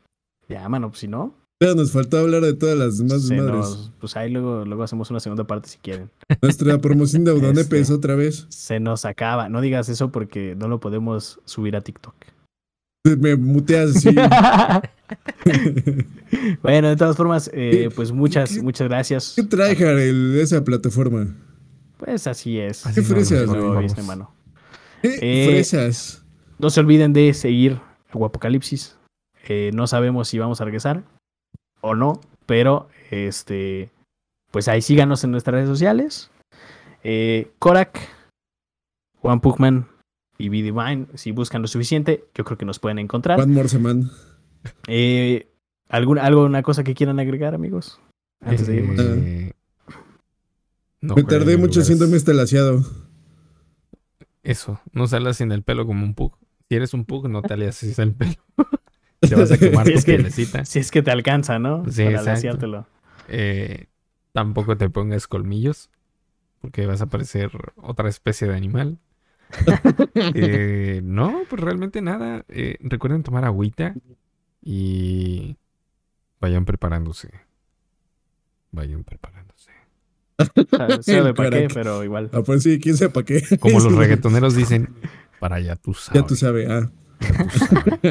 Ya, mano, pues si no, Ya nos faltó hablar de todas las demás se madres. nos- pues ahí luego, luego hacemos una segunda parte si quieren. Nuestra promoción de Audonepes Este. otra vez. Se nos acaba. No digas eso porque no lo podemos subir a TikTok. Me muteas así. bueno, de todas formas, eh, ¿Qué- pues muchas, qué- muchas gracias. ¿Qué trae, el, esa plataforma? Pues así es. Así ¿Qué Eh, fresas? No se olviden de seguir Guapocalipsis. Eh, no sabemos si vamos a regresar o no, pero este, pues ahí síganos en nuestras redes sociales. Eh, Korak, Juan Pugman y B Divine, si buscan lo suficiente, yo creo que nos pueden encontrar. One More Seman. Eh, ¿algún, ¿Algo, una cosa que quieran agregar, amigos? Antes de irnos. Eh, no Me tardé mucho haciéndome este laseado. Eso, no salas sin el pelo como un pug. Si eres un pug, no te alias sin el pelo. te vas a quemar Sí, tu es que- pielecita. Si es que te alcanza, ¿no? Sí, Para laseártelo. Eh, tampoco te pongas colmillos, porque vas a parecer otra especie de animal. Eh, no, pues realmente nada. Eh, recuerden tomar agüita y vayan preparándose. Vayan preparándose. Sabe para qué, pero igual. Ah, pues sí, quién sepa para qué. Como los reggaetoneros dicen, para allá tú sabes. Ya tú sabes, ah.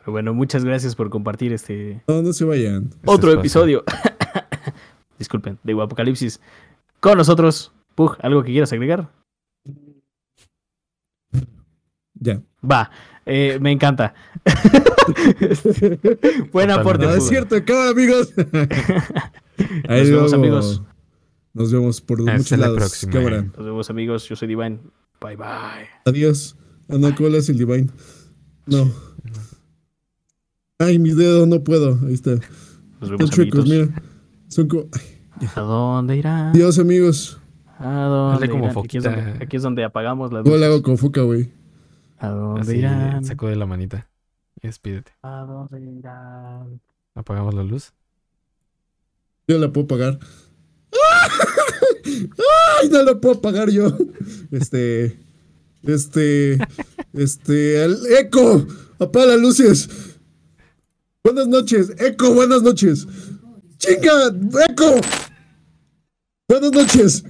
Pero bueno, muchas gracias por compartir este No, no se vayan. Este otro espacio. episodio. Disculpen, de Guapocalipsis. Con nosotros, Pug, ¿algo que quieras agregar? Ya. Va, eh, me encanta. Buen aporte. No, es cierto, acaba, amigos. Ahí Nos vemos, luego amigos. Nos vemos por Hasta muchos la lados. próxima. Cámara. Nos vemos amigos, yo soy Divine. Bye bye. Adiós. ¿cuál es el Divine? No. Ay, mi dedo, no puedo. Ahí está. Nos vemos chuecos, amiguitos. mira. Son como. ay, ¿A dónde irán? Adiós, amigos. ¿A dónde como irán? Aquí es, donde, aquí es donde apagamos las ¿Cómo le hago luces. con Fuca, güey? ¿A dónde Así, irán? sacó de la manita. Despídete. ¿A dónde irán? Apagamos la luz. Yo la puedo pagar. ¡Ay! No la puedo pagar yo. Este. Este. Este. El ¡Eco! ¡Apaga las luces! Buenas noches. ¡Eco! Buenas noches. ¡Chinga! ¡Eco! Buenas noches.